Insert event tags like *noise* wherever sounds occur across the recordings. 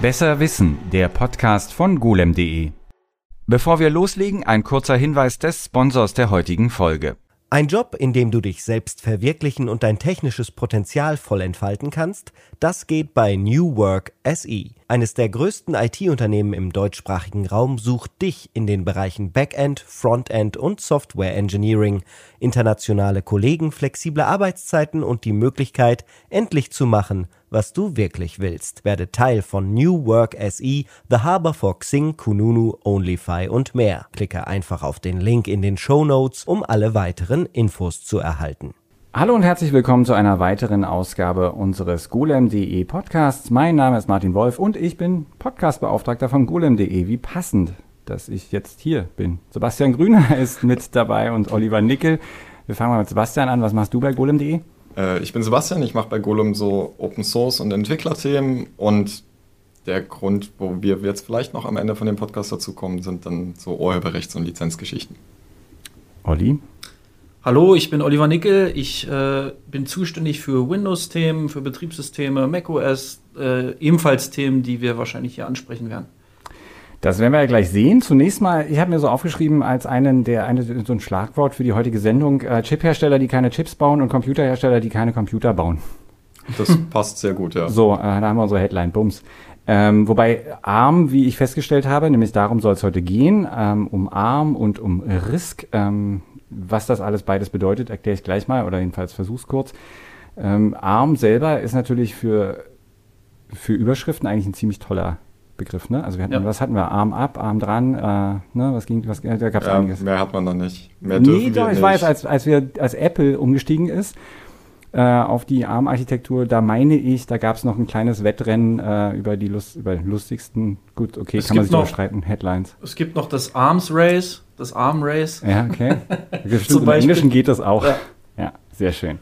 Besser Wissen, der Podcast von golem.de. Bevor wir loslegen, ein kurzer Hinweis des Sponsors der heutigen Folge. Ein Job, in dem du dich selbst verwirklichen und dein technisches Potenzial voll entfalten kannst, das geht bei New Work SE. Eines der größten IT-Unternehmen im deutschsprachigen Raum sucht dich in den Bereichen Backend, Frontend und Software Engineering, internationale Kollegen, flexible Arbeitszeiten und die Möglichkeit, endlich zu machen, was du wirklich willst. Werde Teil von New Work SE, The Harbor for Xing, Kununu, OnlyFi und mehr. Klicke einfach auf den Link in den Show Notes, um alle weiteren Infos zu erhalten. Hallo und herzlich willkommen zu einer weiteren Ausgabe unseres golem.de Podcasts. Mein Name ist Martin Wolf und ich bin Podcastbeauftragter von golem.de. Wie passend, dass ich jetzt hier bin. Sebastian Grüner *laughs* ist mit dabei und Oliver Nickel. Wir fangen mal mit Sebastian an. Was machst du bei golem.de? Äh, ich bin Sebastian, ich mache bei Golem so Open Source und Entwicklerthemen und der Grund, wo wir jetzt vielleicht noch am Ende von dem Podcast dazu kommen, sind dann so Urheberrechts- und Lizenzgeschichten. Olli? Hallo, ich bin Oliver Nickel. Ich äh, bin zuständig für Windows-Themen, für Betriebssysteme, macOS, äh, ebenfalls Themen, die wir wahrscheinlich hier ansprechen werden. Das werden wir ja gleich sehen. Zunächst mal, ich habe mir so aufgeschrieben als einen der eine, so ein Schlagwort für die heutige Sendung: äh, Chiphersteller, die keine Chips bauen und Computerhersteller, die keine Computer bauen. Das *laughs* passt sehr gut, ja. So, äh, da haben wir unsere Headline, Bums. Ähm, wobei ARM, wie ich festgestellt habe, nämlich darum soll es heute gehen, ähm, um ARM und um RISC. Ähm, was das alles beides bedeutet, erkläre ich gleich mal oder jedenfalls versuch's kurz. Ähm, ARM selber ist natürlich für, für Überschriften eigentlich ein ziemlich toller Begriff, ne? Also wir hatten, ja. was hatten wir? Arm ab, Arm dran, äh, ne? Was ging, was, da gab es ja, einiges. Mehr hat man noch nicht. Mehr nee, doch, ich weiß, als, als wir, als Apple umgestiegen ist äh, auf die ARM-Architektur, da meine ich, da gab es noch ein kleines Wettrennen äh, über die Lust, über lustigsten, gut, okay, es kann man sich überstreiten, Headlines. Es gibt noch das Arms Race, das Arm Race. Ja, okay. *laughs* Stimmt, Im Englischen geht das auch. Ja, ja sehr schön.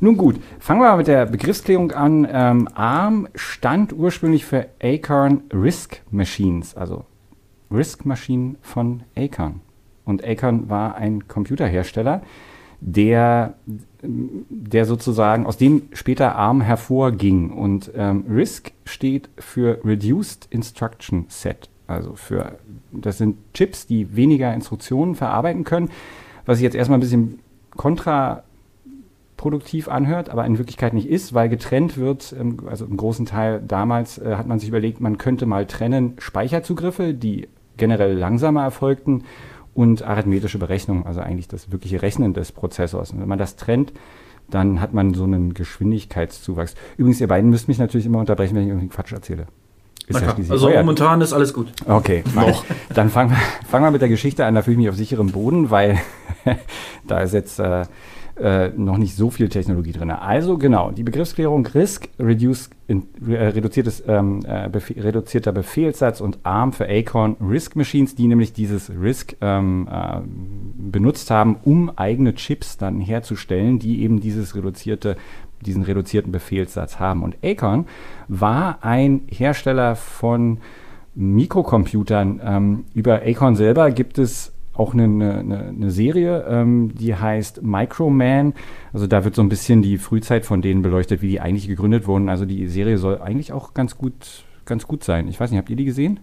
Nun gut, fangen wir mal mit der Begriffsklärung an. Ähm, ARM stand ursprünglich für Acorn Risk Machines, also Risk-Maschinen von Acorn. Und Acorn war ein Computerhersteller, der, der sozusagen, aus dem später ARM hervorging. Und ähm, RISC steht für Reduced Instruction Set. Also für, das sind Chips, die weniger Instruktionen verarbeiten können. Was ich jetzt erstmal ein bisschen kontra produktiv anhört, aber in Wirklichkeit nicht ist, weil getrennt wird, ähm, also im großen Teil damals äh, hat man sich überlegt, man könnte mal trennen Speicherzugriffe, die generell langsamer erfolgten und arithmetische Berechnungen, also eigentlich das wirkliche Rechnen des Prozessors. Und wenn man das trennt, dann hat man so einen Geschwindigkeitszuwachs. Übrigens, ihr beiden müsst mich natürlich immer unterbrechen, wenn ich irgendwie Quatsch erzähle. Ja also euer. momentan ist alles gut. Okay, noch. Dann fangen wir, *laughs* fangen wir mit der Geschichte an. Da fühle ich mich auf sicherem Boden, weil *laughs* da ist jetzt äh, äh, noch nicht so viel Technologie drin. Also genau, die Begriffsklärung RISC, Reduce, in, äh, reduziertes, ähm, äh, Befehl, reduzierter Befehlssatz und ARM für Acorn RISC Machines, die nämlich dieses RISC ähm, äh, benutzt haben, um eigene Chips dann herzustellen, die eben dieses reduzierte diesen reduzierten Befehlssatz haben. Und Acorn war ein Hersteller von Mikrocomputern. Ähm, über Acorn selber gibt es auch eine, eine, eine Serie, ähm, die heißt Microman. Also da wird so ein bisschen die Frühzeit von denen beleuchtet, wie die eigentlich gegründet wurden. Also die Serie soll eigentlich auch ganz gut, ganz gut sein. Ich weiß nicht, habt ihr die gesehen?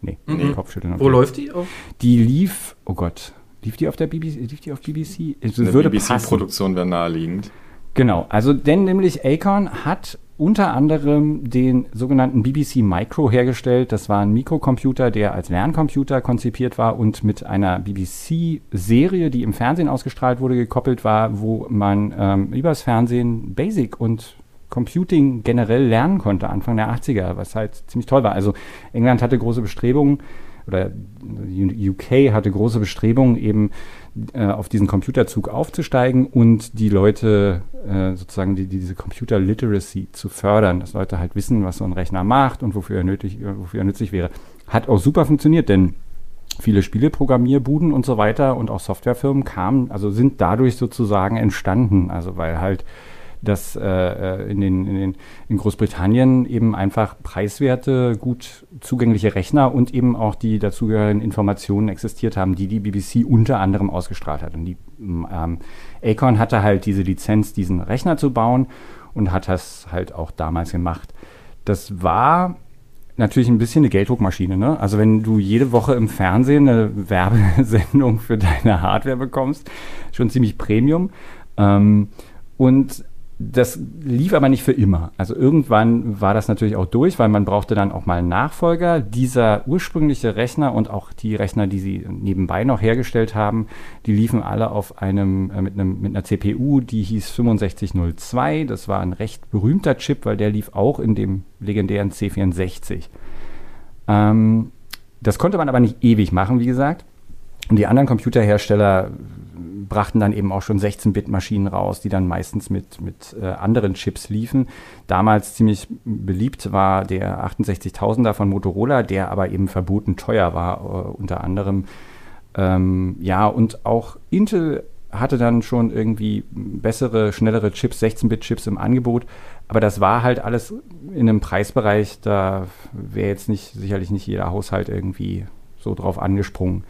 Nee, mhm. Kopfschütteln. Wo läuft die? Auf? Die lief, oh Gott, lief die auf der BBC? Lief die auf BBC? Also Eine BBC-Produktion wäre naheliegend. Genau, also denn nämlich Acorn hat unter anderem den sogenannten BBC Micro hergestellt. Das war ein Mikrocomputer, der als Lerncomputer konzipiert war und mit einer BBC-Serie, die im Fernsehen ausgestrahlt wurde, gekoppelt war, wo man ähm, übers Fernsehen Basic und Computing generell lernen konnte, Anfang der 80er, was halt ziemlich toll war. Also England hatte große Bestrebungen, oder UK hatte große Bestrebungen, eben äh, auf diesen Computerzug aufzusteigen und die Leute äh, sozusagen die, die, diese Computer Literacy zu fördern, dass Leute halt wissen, was so ein Rechner macht und wofür er, nötig, wofür er nützlich wäre. Hat auch super funktioniert, denn viele Spieleprogrammierbuden und so weiter und auch Softwarefirmen kamen, also sind dadurch sozusagen entstanden, also weil halt dass äh, äh, in, den, in, den, in Großbritannien eben einfach preiswerte, gut zugängliche Rechner und eben auch die dazugehörigen Informationen existiert haben, die die BBC unter anderem ausgestrahlt hat. Und die ähm, Acorn hatte halt diese Lizenz, diesen Rechner zu bauen und hat das halt auch damals gemacht. Das war natürlich ein bisschen eine Gelddruckmaschine. Ne? Also wenn du jede Woche im Fernsehen eine Werbesendung für deine Hardware bekommst, schon ziemlich Premium. Ähm, und das lief aber nicht für immer. Also irgendwann war das natürlich auch durch, weil man brauchte dann auch mal einen Nachfolger. Dieser ursprüngliche Rechner und auch die Rechner, die sie nebenbei noch hergestellt haben, die liefen alle auf einem äh, mit, einem mit einer CPU, die hieß 6502. Das war ein recht berühmter Chip, weil der lief auch in dem legendären C64. Ähm, das konnte man aber nicht ewig machen, wie gesagt. Und die anderen Computerhersteller brachten dann eben auch schon 16-Bit-Maschinen raus, die dann meistens mit, mit äh, anderen Chips liefen. Damals ziemlich beliebt war der 68000er von Motorola, der aber eben verboten teuer war, äh, unter anderem. Ähm, ja, und auch Intel hatte dann schon irgendwie bessere, schnellere Chips, 16-Bit-Chips im Angebot. Aber das war halt alles in einem Preisbereich, da wäre jetzt nicht, sicherlich nicht jeder Haushalt irgendwie so drauf angesprungen.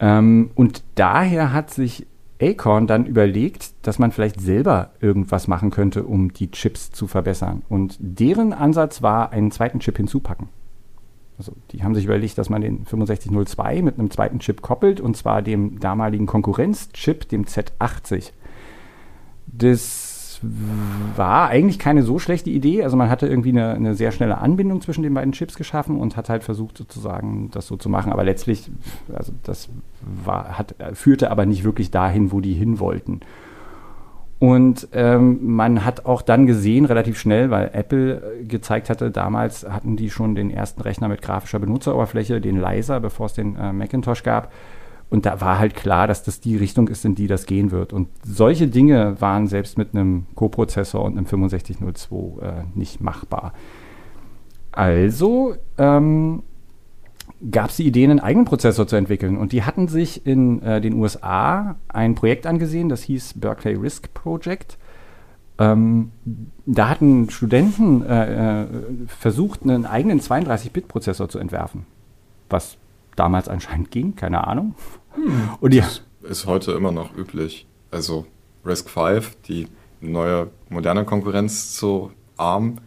Ähm, und daher hat sich Acorn dann überlegt, dass man vielleicht selber irgendwas machen könnte, um die Chips zu verbessern. Und deren Ansatz war, einen zweiten Chip hinzupacken. Also die haben sich überlegt, dass man den 6502 mit einem zweiten Chip koppelt, und zwar dem damaligen Konkurrenzchip, dem Z80. Das war eigentlich keine so schlechte Idee. Also man hatte irgendwie eine, eine, sehr schnelle Anbindung zwischen den beiden Chips geschaffen und hat halt versucht sozusagen das so zu machen. Aber letztlich, also das war, hat, führte aber nicht wirklich dahin, wo die hin wollten. Und ähm, man hat auch dann gesehen, relativ schnell, weil Apple gezeigt hatte, damals hatten die schon den ersten Rechner mit grafischer Benutzeroberfläche, den Leiser, bevor es den äh, Macintosh gab. Und da war halt klar, dass das die Richtung ist, in die das gehen wird. Und solche Dinge waren selbst mit einem Co-Prozessor und einem 6502 äh, nicht machbar. Also ähm, gab es die Idee, einen eigenen Prozessor zu entwickeln. Und die hatten sich in äh, den USA ein Projekt angesehen, das hieß Berkeley RISC Project. Ähm, da hatten Studenten äh, äh versucht, einen eigenen 32-Bit-Prozessor zu entwerfen. Was damals anscheinend ging, keine Ahnung. Hm. Und ja. Das ist heute immer noch üblich. Also RISC V, die neue moderne Konkurrenz zu ARM,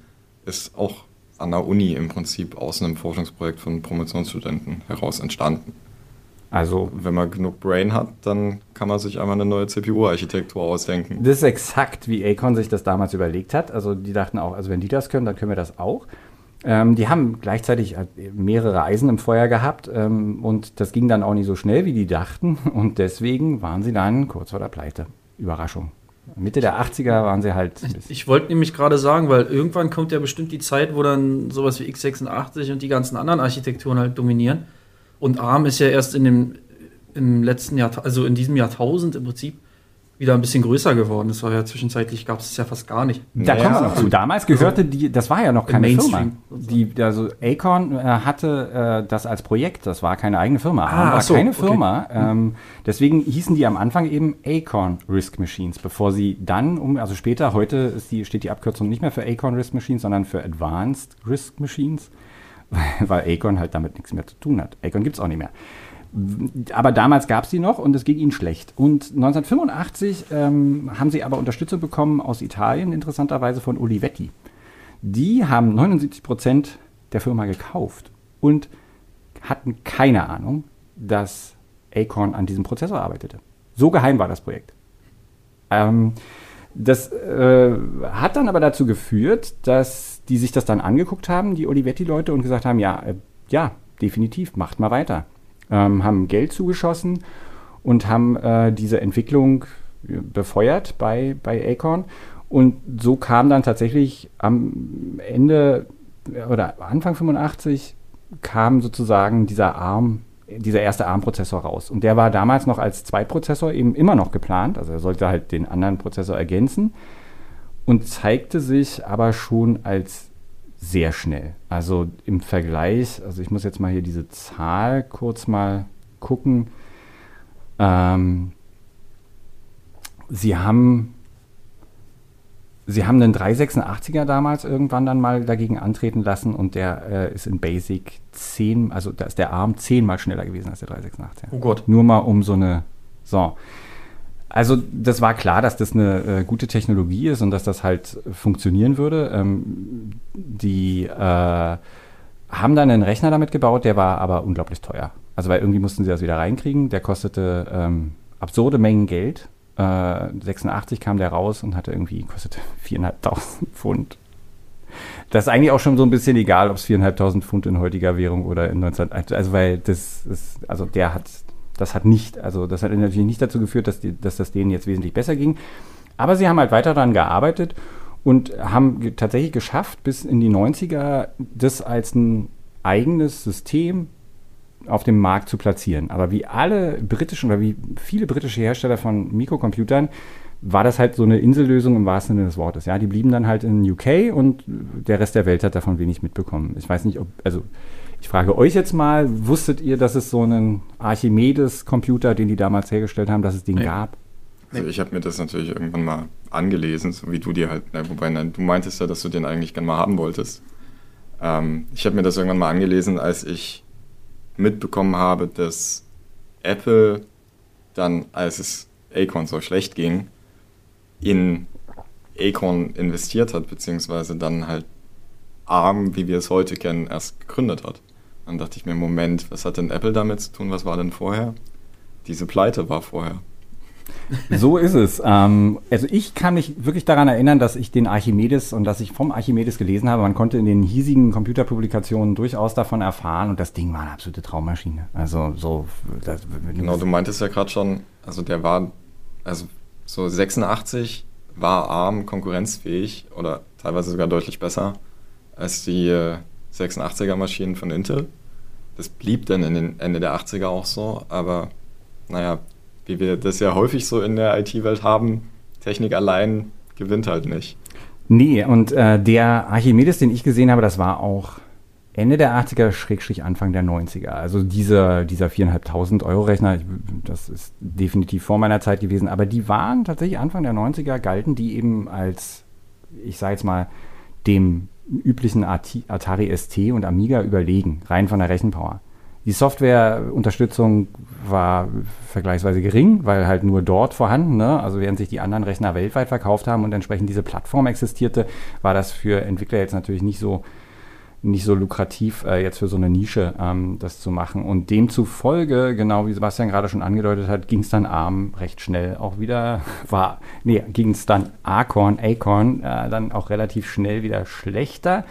ist auch an der Uni im Prinzip aus einem Forschungsprojekt von Promotionsstudenten heraus entstanden. Also, wenn man genug Brain hat, dann kann man sich einmal eine neue CPU-Architektur ausdenken. Das ist exakt, wie Acon sich das damals überlegt hat. Also, die dachten auch, also wenn die das können, dann können wir das auch. Ähm, die haben gleichzeitig äh, mehrere Eisen im Feuer gehabt ähm, und das ging dann auch nicht so schnell, wie die dachten. *laughs* Und deswegen waren sie dann kurz vor der Pleite. Überraschung. Mitte der 80er waren sie halt. Ich, ich wollte nämlich gerade sagen, weil irgendwann kommt ja bestimmt die Zeit, wo dann sowas wie x86 und die ganzen anderen Architekturen halt dominieren. Und ARM ist ja erst in dem im letzten Jahr, also in diesem Jahrtausend im Prinzip wieder ein bisschen größer geworden. Das war ja zwischenzeitlich, gab es ja fast gar nicht. Da naja, kommen wir noch zu. Damals gehörte die, das war ja noch keine Firma. Die, also Acorn äh, hatte äh, das als Projekt, das war keine eigene Firma. Ah, war so, keine Firma. Okay. Ähm, deswegen hießen die am Anfang eben Acorn Risk Machines, bevor sie dann, um, also später, heute die, steht die Abkürzung nicht mehr für Acorn Risk Machines, sondern für Advanced Risk Machines, *laughs* weil Acorn halt damit nichts mehr zu tun hat. Acorn gibt es auch nicht mehr. Aber damals gab es sie noch und es ging ihnen schlecht. Und 1985 ähm, haben sie aber Unterstützung bekommen aus Italien, interessanterweise von Olivetti. Die haben 79 Prozent der Firma gekauft und hatten keine Ahnung, dass Acorn an diesem Prozessor arbeitete. So geheim war das Projekt. Ähm, das äh, hat dann aber dazu geführt, dass die sich das dann angeguckt haben, die Olivetti-Leute, und gesagt haben, ja, äh, ja, definitiv, macht mal weiter ähm, haben Geld zugeschossen und haben äh, diese Entwicklung befeuert bei, bei Acorn. Und so kam dann tatsächlich am Ende oder Anfang 85 kam sozusagen dieser ARM, dieser erste ARM-Prozessor raus. Und der war damals noch als Zweitprozessor eben immer noch geplant. Also er sollte halt den anderen Prozessor ergänzen und zeigte sich aber schon als sehr schnell. Also im Vergleich, also ich muss jetzt mal hier diese Zahl kurz mal gucken. Ähm, sie haben Sie haben einen 386er damals irgendwann dann mal dagegen antreten lassen und der äh, ist in Basic 10, also da ist der Arm zehnmal schneller gewesen als der 386er. Oh Gott. Nur mal um so eine, so. Also das war klar, dass das eine äh, gute Technologie ist und dass das halt funktionieren würde. Ähm, die, äh, haben dann einen Rechner damit gebaut, der war aber unglaublich teuer. Also weil irgendwie mussten sie das wieder reinkriegen. Der kostete ähm, absurde Mengen Geld. Äh, 86 kam der raus und hatte irgendwie, kostete *laughs* 4.500 Pfund. Das ist eigentlich auch schon so ein bisschen egal, ob es 4.500 Pfund in heutiger Währung oder in 19... Also weil das ist, also der hat, das hat nicht, also das hat natürlich nicht dazu geführt, dass, die, dass das denen jetzt wesentlich besser ging. Aber sie haben halt weiter daran gearbeitet und haben tatsächlich geschafft, bis in die 90er das als ein eigenes System auf dem Markt zu platzieren. Aber wie alle britischen oder wie viele britische Hersteller von Mikrocomputern war das halt so eine Insellösung im wahrsten Sinne des Wortes. Ja, die blieben dann halt in UK und der Rest der Welt hat davon wenig mitbekommen. Ich weiß nicht, ob, also ich frage euch jetzt mal, wusstet ihr, dass es so einen Archimedes-Computer, den die damals hergestellt haben, dass es den nee. gab? Also ich habe mir das natürlich irgendwann mal angelesen, so wie du dir halt, na, wobei nein, du meintest ja, dass du den eigentlich gerne mal haben wolltest. Ähm, ich habe mir das irgendwann mal angelesen, als ich mitbekommen habe, dass Apple dann, als es Acorn so schlecht ging, in Acorn investiert hat, beziehungsweise dann halt ARM, wie wir es heute kennen, erst gegründet hat. Dann dachte ich mir, Moment, was hat denn Apple damit zu tun? Was war denn vorher? Diese Pleite war vorher. So ist es. Ähm, also ich kann mich wirklich daran erinnern, dass ich den Archimedes und dass ich vom Archimedes gelesen habe. Man konnte in den hiesigen Computerpublikationen durchaus davon erfahren und das Ding war eine absolute Traummaschine. Also so. Das, genau, du meintest ja gerade schon, also der war, also so 86 war ARM konkurrenzfähig oder teilweise sogar deutlich besser als die 86er Maschinen von Intel. Das blieb dann in den Ende der 80er auch so, aber naja, wie wir das ja häufig so in der IT-Welt haben, Technik allein gewinnt halt nicht. Nee, und äh, der Archimedes, den ich gesehen habe, das war auch Ende der 80er, Schrägstrich Anfang der 90er. Also dieser, dieser 4.500 Euro Rechner, das ist definitiv vor meiner Zeit gewesen, aber die waren tatsächlich Anfang der 90er, galten die eben als, ich sage jetzt mal, dem üblichen Atari ST und Amiga überlegen, rein von der Rechenpower. Die Softwareunterstützung war vergleichsweise gering, weil halt nur dort vorhanden. Ne? Also während sich die anderen Rechner weltweit verkauft haben und entsprechend diese Plattform existierte, war das für Entwickler jetzt natürlich nicht so nicht so lukrativ, äh, jetzt für so eine Nische ähm, das zu machen. Und demzufolge, genau wie Sebastian gerade schon angedeutet hat, ging es dann ARM recht schnell auch wieder, *laughs* war, nee, ging es dann Acorn, Acorn, äh, dann auch relativ schnell wieder schlechter.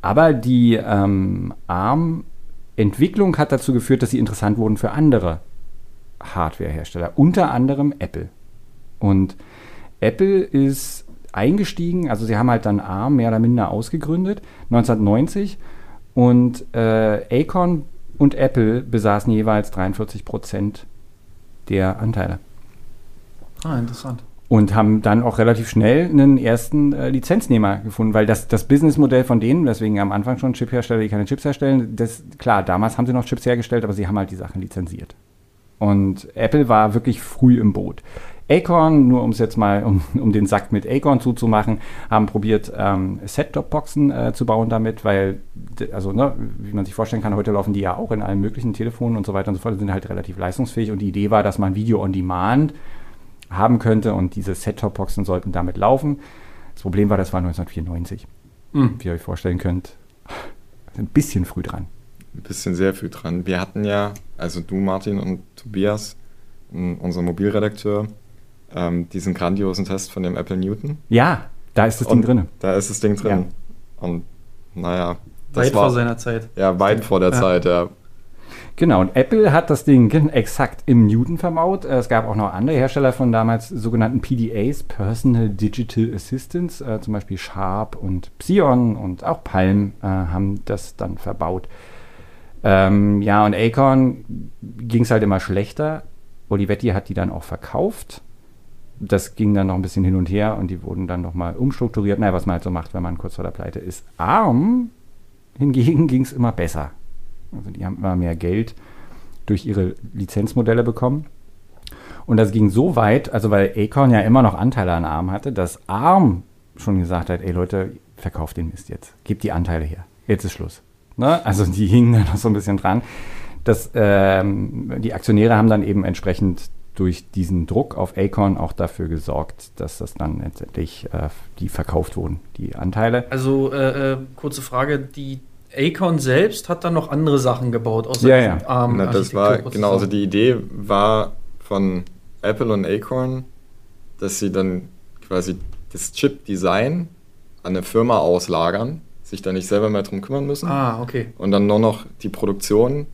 Aber die ähm, ARM Entwicklung hat dazu geführt, dass sie interessant wurden für andere Hardwarehersteller, unter anderem Apple. Und Apple ist eingestiegen, also sie haben halt dann ARM mehr oder minder ausgegründet, 1990. Und äh, Acorn und Apple besaßen jeweils 43 Prozent der Anteile. Ah, interessant und haben dann auch relativ schnell einen ersten äh, Lizenznehmer gefunden, weil das, das Businessmodell von denen, deswegen am Anfang schon Chiphersteller, die keine Chips herstellen, das, klar, damals haben sie noch Chips hergestellt, aber sie haben halt die Sachen lizenziert. Und Apple war wirklich früh im Boot. Acorn, nur um es jetzt mal, um, um den Sack mit Acorn zuzumachen, haben probiert, ähm, Set-Top-Boxen äh, zu bauen damit, weil, also, ne, wie man sich vorstellen kann, heute laufen die ja auch in allen möglichen Telefonen und so weiter und so fort, sind halt relativ leistungsfähig und die Idee war, dass man Video on Demand haben könnte und diese Set-Top-Boxen sollten damit laufen. Das Problem war, das war 1994. Mhm. Wie ihr euch vorstellen könnt, ein bisschen früh dran. Ein bisschen sehr früh dran. Wir hatten ja, also du, Martin und Tobias, unser Mobilredakteur, ähm, diesen grandiosen Test von dem Apple Newton. Ja, da ist das Ding drin. Da ist das Ding drin. Ja. Und naja. weit war, vor seiner Zeit. Ja, weit vor der ja. Zeit, ja. Genau, und Apple hat das Ding exakt im Newton verbaut. Es gab auch noch andere Hersteller von damals sogenannten PDAs, Personal Digital Assistants, äh, zum Beispiel Sharp und Psion und auch Palm äh, haben das dann verbaut. Ähm, ja, und Acorn ging es halt immer schlechter. Olivetti hat die dann auch verkauft. Das ging dann noch ein bisschen hin und her und die wurden dann nochmal umstrukturiert. Naja, was man halt so macht, wenn man kurz vor der Pleite ist. ARM hingegen *laughs* ging es immer besser. Also die haben immer mehr Geld durch ihre Lizenzmodelle bekommen. Und das ging so weit, also weil Acorn ja immer noch Anteile an ARM hatte, dass ARM schon gesagt hat, ey Leute, verkauft den Mist jetzt. Gebt die Anteile her. Jetzt ist Schluss. Ne? Also die *laughs* hingen da noch so ein bisschen dran. Das, ähm, die Aktionäre haben dann eben entsprechend durch diesen Druck auf Acorn auch dafür gesorgt, dass das dann letztendlich äh, die verkauft wurden, die Anteile. Also äh, äh, kurze Frage, die Acorn selbst hat dann noch andere Sachen gebaut, außer ja, ja. ARM. Na, das war, genau, also die Idee war von Apple und Acorn, dass sie dann quasi das Chip-Design an eine Firma auslagern, sich da nicht selber mehr drum kümmern müssen. Ah, okay. Und dann nur noch die Produktion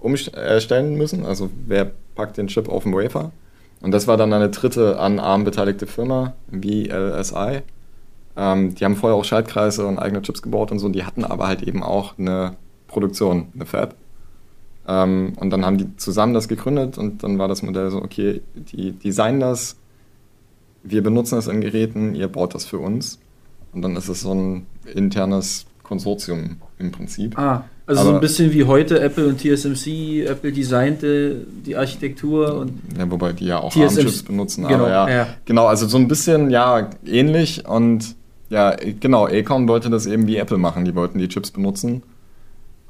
umstellen müssen. Also wer packt den Chip auf den Wafer? Und das war dann eine dritte an ARM beteiligte Firma, VLSI. Ähm, die haben vorher auch Schaltkreise und eigene Chips gebaut und so. Die hatten aber halt eben auch eine Produktion, eine Fab. Ähm, und dann haben die zusammen das gegründet und dann war das Modell so, okay, die designen das, wir benutzen das in Geräten, ihr baut das für uns. Und dann ist es so ein internes Konsortium im Prinzip. Ah, also Aber so ein bisschen wie heute Apple und TSMC, Apple designte die Architektur und. Ja, wobei die ja auch ARM-Chips benutzen. Genau, ja, ja, genau, also so ein bisschen, ja, ähnlich und ja, genau, Acorn wollte das eben wie Apple machen, die wollten die Chips benutzen.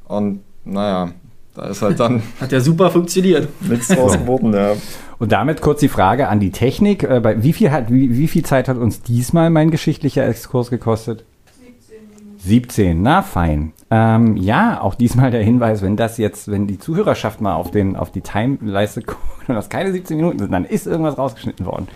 Und naja, da ist halt dann. *laughs* Hat ja super funktioniert. Nichts draus geworden, ja. Und damit kurz die Frage an die Technik. Äh, wie, viel hat, wie, wie viel Zeit hat uns diesmal mein geschichtlicher Exkurs gekostet? 17, na fein. Ähm, ja, auch diesmal der Hinweis, wenn das jetzt, wenn die Zuhörerschaft mal auf, den, auf die Time-Leiste *laughs* guckt und das keine 17 Minuten sind, dann ist irgendwas rausgeschnitten worden.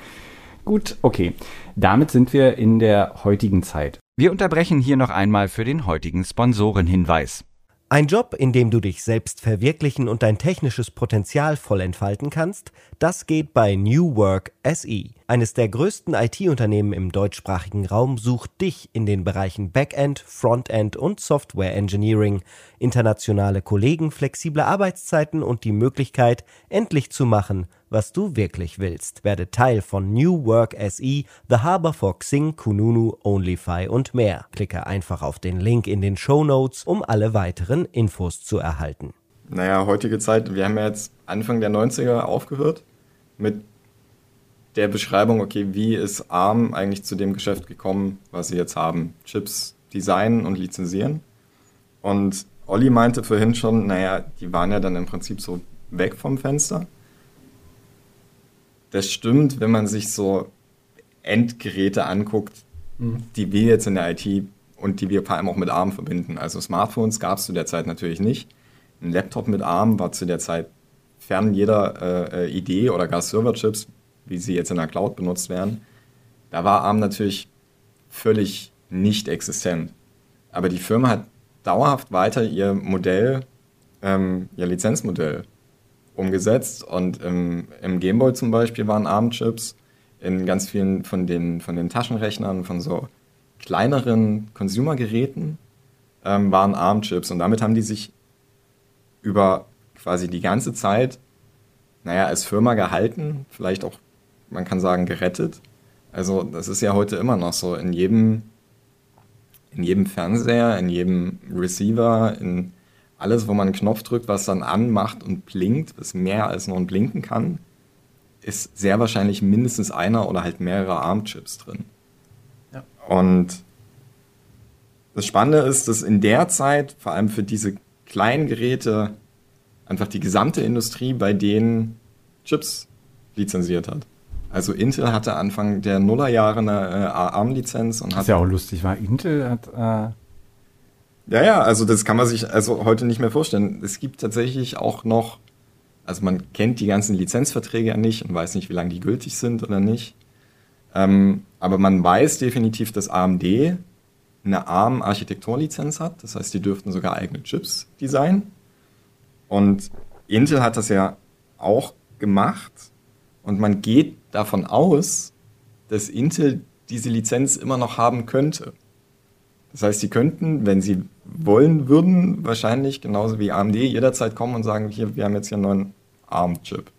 Gut, okay. Damit sind wir in der heutigen Zeit. Wir unterbrechen hier noch einmal für den heutigen Sponsorenhinweis. Ein Job, in dem du dich selbst verwirklichen und dein technisches Potenzial voll entfalten kannst, das geht bei New Work SE. Eines der größten IT-Unternehmen im deutschsprachigen Raum sucht dich in den Bereichen Backend, Frontend und Software Engineering, internationale Kollegen, flexible Arbeitszeiten und die Möglichkeit, endlich zu machen, was du wirklich willst. Werde Teil von New Work SE, The Harbor for Xing, Kununu, OnlyFi und mehr. Klicke einfach auf den Link in den Show Notes, um alle weiteren Infos zu erhalten. Naja, heutige Zeit, wir haben ja jetzt Anfang der 90er aufgehört mit der Beschreibung, okay, wie ist ARM eigentlich zu dem Geschäft gekommen, was sie jetzt haben? Chips designen und lizenzieren. Und Olli meinte vorhin schon, naja, die waren ja dann im Prinzip so weg vom Fenster das stimmt, wenn man sich so Endgeräte anguckt, mhm. die wir jetzt in der IT und die wir vor allem auch mit ARM verbinden. Also Smartphones gab es zu der Zeit natürlich nicht. Ein Laptop mit ARM war zu der Zeit fern jeder äh, Idee oder gar Serverchips, wie sie jetzt in der Cloud benutzt werden. Da war ARM natürlich völlig nicht existent. Aber die Firma hat dauerhaft weiter ihr Modell, ähm, ihr Lizenzmodell umgesetzt. Und im, im Gameboy zum Beispiel waren ARM-Chips. In ganz vielen von den, von den Taschenrechnern, von so kleineren Consumer-Geräten ähm, waren ARM-Chips. Und damit haben die sich über quasi die ganze Zeit, naja, als Firma gehalten, vielleicht auch, man kann sagen, gerettet. Also das ist ja heute immer noch so. In jedem, in jedem Fernseher, in jedem Receiver, in alles, wo man einen Knopf drückt, was dann anmacht und blinkt, was mehr als nur ein Blinken kann, ist sehr wahrscheinlich mindestens einer oder halt mehrere ARM-Chips drin. Ja. Und das Spannende ist, dass in der Zeit, vor allem für diese kleinen Geräte, einfach die gesamte Industrie bei denen Chips lizenziert hat. Also Intel hatte Anfang der Nullerjahre eine äh, ARM-Lizenz und hat. Ist ja auch lustig, war Intel hat äh, ja, ja, also das kann man sich also heute nicht mehr vorstellen. Es gibt tatsächlich auch noch, also man kennt die ganzen Lizenzverträge ja nicht und weiß nicht, wie lange die gültig sind oder nicht. Ähm, aber man weiß definitiv, dass AMD eine ARM-Architekturlizenz hat. Das heißt, die dürften sogar eigene Chips designen. Und Intel hat das ja auch gemacht. Und man geht davon aus, dass Intel diese Lizenz immer noch haben könnte. Das heißt, sie könnten, wenn sie wollen würden, wahrscheinlich genauso wie AMD jederzeit kommen und sagen, hier, wir haben jetzt hier einen neuen ARM-Chip.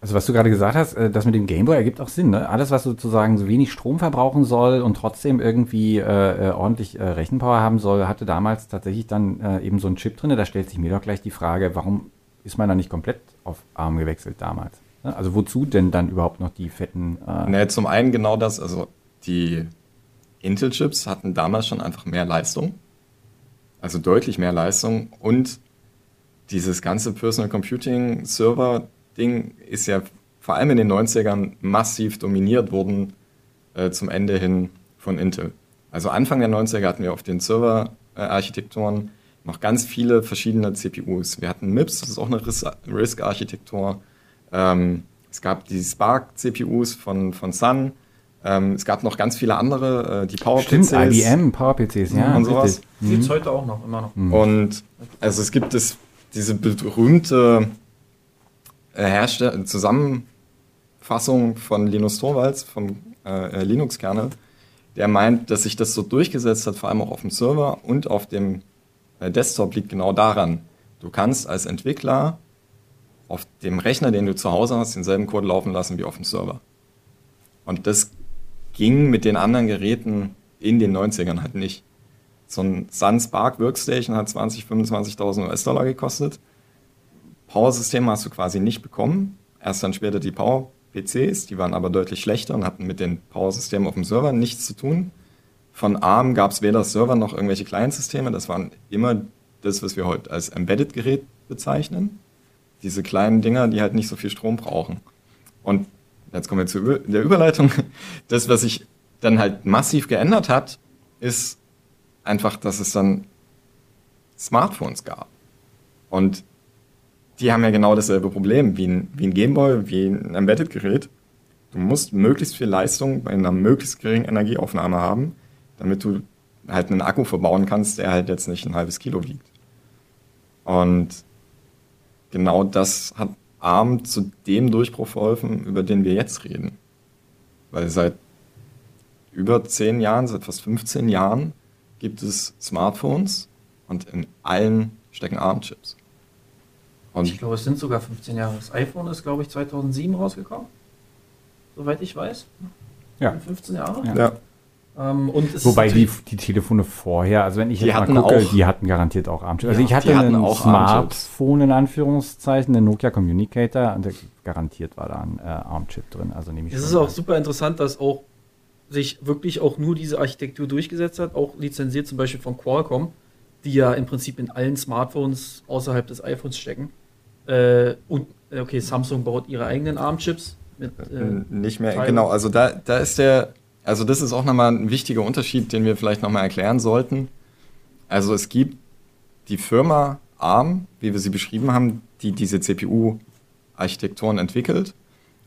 Also was du gerade gesagt hast, äh, das mit dem Gameboy ergibt auch Sinn. Ne? Alles, was sozusagen so wenig Strom verbrauchen soll und trotzdem irgendwie äh, äh, ordentlich äh, Rechenpower haben soll, hatte damals tatsächlich dann äh, eben so ein Chip drin. Da stellt sich mir doch gleich die Frage, warum ist man da nicht komplett auf ARM gewechselt damals? Ne? Also wozu denn dann überhaupt noch die fetten... Äh ne, zum einen genau das, also die Intel-Chips hatten damals schon einfach mehr Leistung, also deutlich mehr Leistung und dieses ganze Personal Computing Server Ding ist ja vor allem in den 90ern massiv dominiert worden äh, zum Ende hin von Intel. Also Anfang der 90er hatten wir auf den Server Architekturen noch ganz viele verschiedene CPUs. Wir hatten MIPS, das ist auch eine RISC-Architektur. Ähm, es gab die Spark-CPUs von, von Sun. Ähm, es gab noch ganz viele andere, äh, die PowerPCs. Stimmt, IBM, PowerPCs, ja. Und sowas. Mhm. Gibt es heute auch noch, immer noch. Mhm. Und also es gibt es, diese berühmte äh, Herstell Zusammenfassung von Linus Torvalds vom äh, Linux-Kernel, der meint, dass sich das so durchgesetzt hat, vor allem auch auf dem Server und auf dem äh, Desktop, liegt genau daran. Du kannst als Entwickler auf dem Rechner, den du zu Hause hast, denselben Code laufen lassen wie auf dem Server. Und das ging mit den anderen Geräten in den 90ern halt nicht. So ein Sun Spark Workstation hat 20, 25.000 US-Dollar gekostet. Power-Systeme hast du quasi nicht bekommen. Erst dann später die Power-PCs, die waren aber deutlich schlechter und hatten mit den Power-Systemen auf dem Server nichts zu tun. Von ARM gab es weder Server noch irgendwelche Client-Systeme. Das waren immer das, was wir heute als Embedded-Gerät bezeichnen. Diese kleinen Dinger, die halt nicht so viel Strom brauchen. Und jetzt kommen wir zu der Überleitung. *laughs* Das, was sich dann halt massiv geändert hat, ist einfach, dass es dann Smartphones gab. Und die haben ja genau dasselbe Problem wie ein, wie ein Gameboy, wie ein Embedded-Gerät. Du musst möglichst viel Leistung bei einer möglichst geringen Energieaufnahme haben, damit du halt einen Akku verbauen kannst, der halt jetzt nicht ein halbes Kilo wiegt. Und genau das hat ARM zu dem Durchbruch verholfen, über den wir jetzt reden. Weil seit über zehn Jahren, seit fast 15 Jahren gibt es Smartphones und in allen stecken ARM-Chips. ich glaube, es sind sogar 15 Jahre. Das iPhone ist, glaube ich, 2007 rausgekommen. Soweit ich weiß. Ja. 15 Jahre? Ja. ja. Ähm, Wobei die, die Telefone vorher, also wenn ich jetzt mal gucke, auch, die hatten garantiert auch ARM-Chips. Also ja, ich hatte ein Smartphone in Anführungszeichen, den Nokia Communicator, und garantiert war da ein äh, ARM-Chip drin. Also nehme ich Es ist auch super interessant, dass auch sich wirklich auch nur diese Architektur durchgesetzt hat, auch lizenziert zum Beispiel von Qualcomm, die ja im Prinzip in allen Smartphones außerhalb des iPhones stecken. Äh, und okay, Samsung baut ihre eigenen ARM-Chips. Mit, äh, Nicht mehr, Teilen. genau. Also da, da ist der also das ist auch nochmal ein wichtiger Unterschied, den wir vielleicht nochmal erklären sollten. Also es gibt die Firma ARM, wie wir sie beschrieben haben, die diese CPU-Architekturen entwickelt.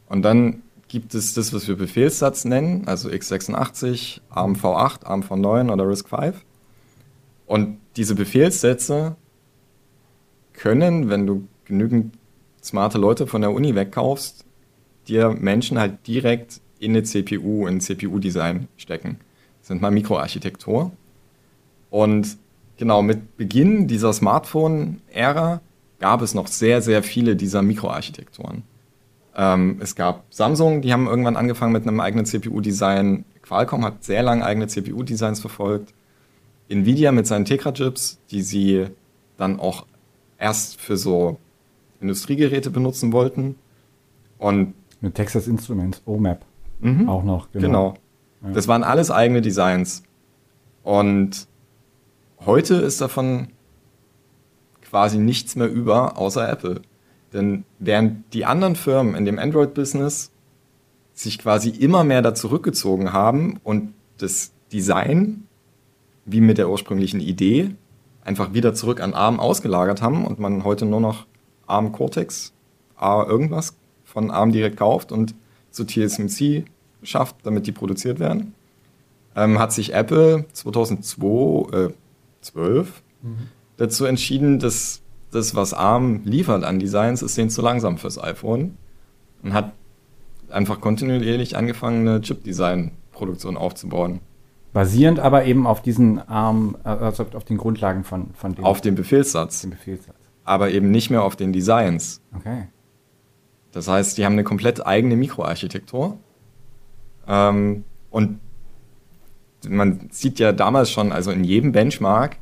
Und dann gibt es das, was wir Befehlssatz nennen, also x86, ARM v8, ARM v9 oder RISC-V. Und diese Befehlssätze können, wenn du genügend smarte Leute von der Uni wegkaufst, dir Menschen halt direkt in eine CPU, in CPU-Design stecken. Das nennt man Mikroarchitektur. Und genau, mit Beginn dieser Smartphone-Ära gab es noch sehr, sehr viele dieser Mikroarchitekturen. Ähm, es gab Samsung, die haben irgendwann angefangen mit einem eigenen CPU-Design. Qualcomm hat sehr lange eigene CPU-Designs verfolgt. Nvidia mit seinen Tegra-Chips, die sie dann auch erst für so Industriegeräte benutzen wollten. Und mit Texas Instruments, OMAP. Mhm. Auch noch, genau. genau. Ja. Das waren alles eigene Designs. Und heute ist davon quasi nichts mehr über, außer Apple. Denn während die anderen Firmen in dem Android-Business sich quasi immer mehr da zurückgezogen haben und das Design, wie mit der ursprünglichen Idee, einfach wieder zurück an ARM ausgelagert haben und man heute nur noch ARM Cortex, A irgendwas von ARM direkt kauft und zu TSMC schafft, damit die produziert werden, ähm, hat sich Apple 2012 äh, mhm. dazu entschieden, dass das, was ARM liefert an Designs, ist denen zu langsam fürs iPhone und hat einfach kontinuierlich angefangen, eine Chip-Design-Produktion aufzubauen. Basierend aber eben auf diesen ARM, also auf den Grundlagen von, von dem. Auf dem Befehlssatz. Dem Befehlssatz. Aber eben nicht mehr auf den Designs. Okay. Das heißt, die haben eine komplett eigene Mikroarchitektur ähm, und man sieht ja damals schon, also in jedem Benchmark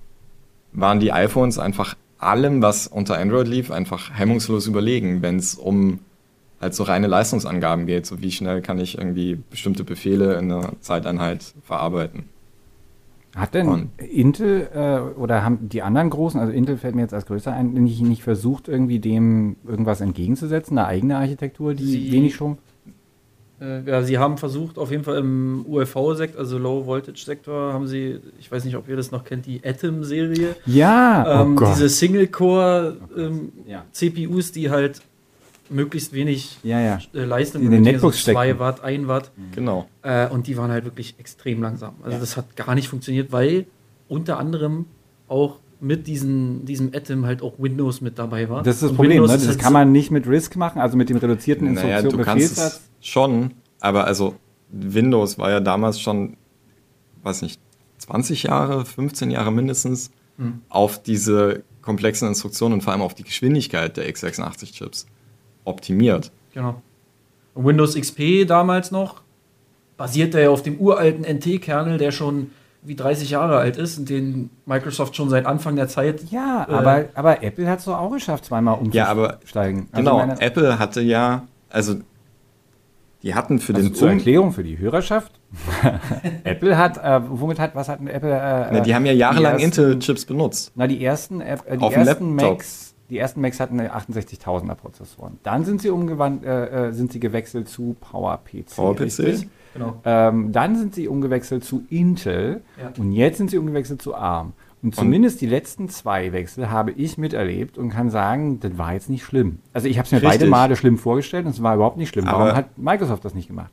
waren die iPhones einfach allem, was unter Android lief, einfach hemmungslos überlegen, wenn es um halt so reine Leistungsangaben geht, so wie schnell kann ich irgendwie bestimmte Befehle in einer Zeiteinheit verarbeiten. Hat denn und Intel äh, oder haben die anderen großen, also Intel fällt mir jetzt als größer ein, nicht, nicht versucht, irgendwie dem irgendwas entgegenzusetzen, eine eigene Architektur, die Sie, wenig schon? Äh, ja, sie haben versucht, auf jeden Fall im ULV-Sektor, also Low-Voltage-Sektor, haben sie, ich weiß nicht, ob ihr das noch kennt, die Atom-Serie. Ja, Ähm, oh diese Single-Core-CPUs, ähm, Ja. CPUs, die halt möglichst wenig ja, ja. äh, Leistung in den Netbooks 2 stecken. Watt, 1 Watt. Genau. Äh, und die waren halt wirklich extrem langsam. Also Ja. das hat gar nicht funktioniert, weil unter anderem auch mit diesen, diesem Atom halt auch Windows mit dabei war. Das ist das Und Problem, ne? das halt kann man nicht mit RISC machen, also mit dem reduzierten Naja, Instruktion schon, aber also Windows war ja damals schon, weiß nicht, 20 Jahre, 15 Jahre mindestens Hm. auf diese komplexen Instruktionen und vor allem auf die Geschwindigkeit der x86-Chips optimiert. Genau. Und Windows XP damals noch basierte ja auf dem uralten NT-Kernel, der schon wie 30 Jahre alt ist und den Microsoft schon seit Anfang der Zeit. Ja, Äh, aber, aber Apple hat es doch auch geschafft, zweimal Ja, aber- umzusteigen. Also Genau, meine- Apple hatte ja, also die hatten für also den zur Um- Erklärung für die Hörerschaft. *laughs* Apple hat, äh, womit hat, was hat Apple? Äh, Na, die haben ja jahrelang Intel-Chips benutzt. Na, die ersten, App- äh, die Auf ersten. Macs, die ersten Macs hatten 68.000er Prozessoren. Dann sind sie umgewandt, äh, äh, sind sie gewechselt zu PowerPC. PowerPC? richtig? Genau. Ähm, dann sind sie umgewechselt zu Intel Ja. und jetzt sind sie umgewechselt zu ARM. Und zumindest die letzten zwei Wechsel habe ich miterlebt und kann sagen, das war jetzt nicht schlimm. Also ich habe es mir beide Richtig. Male schlimm vorgestellt und es war überhaupt nicht schlimm. Warum Aber- hat Microsoft das nicht gemacht?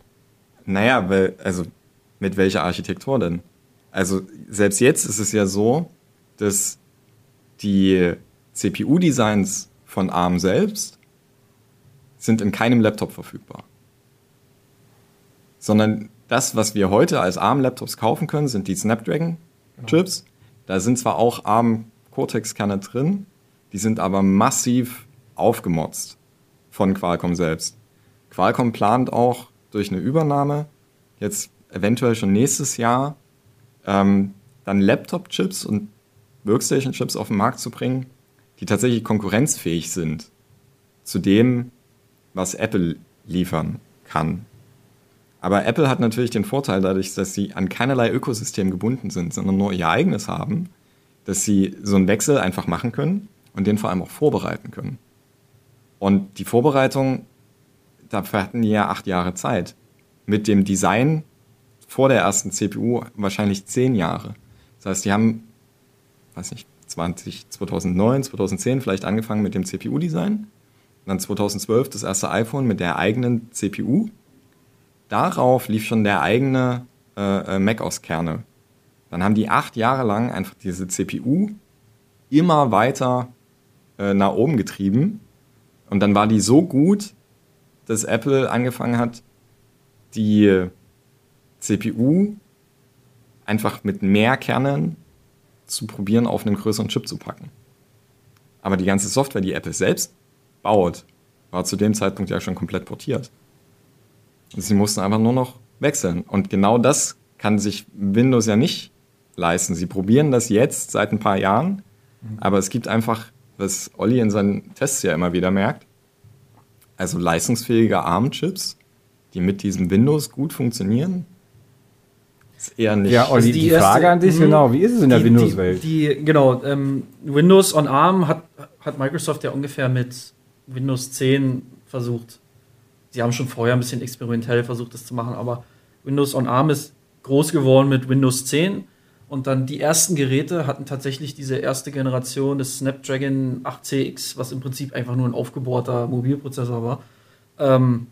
Naja, weil, also mit welcher Architektur denn? Also selbst jetzt ist es ja so, dass die CPU-Designs von ARM selbst sind in keinem Laptop verfügbar. Sondern das, was wir heute als ARM-Laptops kaufen können, sind die Snapdragon-Chips. Da sind zwar auch ARM-Cortex-Kerne drin, die sind aber massiv aufgemotzt von Qualcomm selbst. Qualcomm plant auch durch eine Übernahme jetzt eventuell schon nächstes Jahr ähm, dann Laptop-Chips und Workstation-Chips auf den Markt zu bringen, die tatsächlich konkurrenzfähig sind zu dem, was Apple liefern kann. Aber Apple hat natürlich den Vorteil, dadurch, dass sie an keinerlei Ökosystem gebunden sind, sondern nur ihr eigenes haben, dass sie so einen Wechsel einfach machen können und den vor allem auch vorbereiten können. Und die Vorbereitung, dafür hatten die ja acht Jahre Zeit. Mit dem Design vor der ersten CPU wahrscheinlich zehn Jahre. Das heißt, die haben, weiß nicht, 20, 2009, 2010 vielleicht angefangen mit dem CPU-Design. Dann 2012 das erste iPhone mit der eigenen CPU. Darauf lief schon der eigene äh, äh, Mac aus Kerne. Dann haben die acht Jahre lang einfach diese CPU immer weiter äh, nach oben getrieben. Und dann war die so gut, dass Apple angefangen hat, die CPU einfach mit mehr Kernen zu probieren, auf einen größeren Chip zu packen. Aber die ganze Software, die Apple selbst baut, war zu dem Zeitpunkt ja schon komplett portiert. Sie mussten einfach nur noch wechseln. Und genau das kann sich Windows ja nicht leisten. Sie probieren das jetzt seit ein paar Jahren, aber es gibt einfach, was Olli in seinen Tests ja immer wieder merkt, also leistungsfähige ARM-Chips, die mit diesem Windows gut funktionieren, ist eher nicht. Ja, Olli, die, die erste- Frage an dich, Mhm. genau, wie ist es in der Windows-Welt? Die, die, genau, ähm, Windows on ARM hat, hat Microsoft ja ungefähr mit Windows 10 versucht. Sie haben schon vorher ein bisschen experimentell versucht, das zu machen, aber Windows on ARM ist groß geworden mit Windows 10 und dann die ersten Geräte hatten tatsächlich diese erste Generation des Snapdragon 8CX, was im Prinzip einfach nur ein aufgebohrter Mobilprozessor war. Ähm,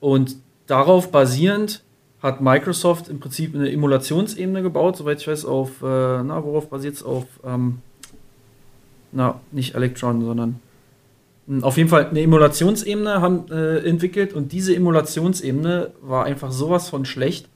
und darauf basierend hat Microsoft im Prinzip eine Emulationsebene gebaut, soweit ich weiß, auf, äh, na, worauf basiert es? Auf, ähm, na, nicht Electron, sondern auf jeden Fall eine Emulationsebene haben äh, entwickelt und diese Emulationsebene war einfach sowas von schlecht,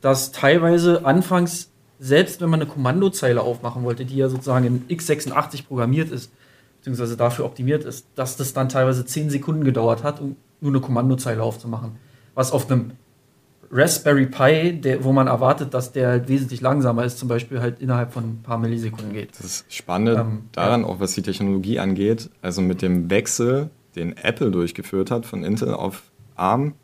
dass teilweise anfangs, selbst wenn man eine Kommandozeile aufmachen wollte, die ja sozusagen in x86 programmiert ist, beziehungsweise dafür optimiert ist, dass das dann teilweise 10 Sekunden gedauert hat, um nur eine Kommandozeile aufzumachen. Was auf einem Raspberry Pi, der, wo man erwartet, dass der halt wesentlich langsamer ist, zum Beispiel halt innerhalb von ein paar Millisekunden geht. Das ist spannend Ähm, daran, auch was die Technologie angeht. Also mit dem Wechsel, den Apple durchgeführt hat von Intel auf ARM,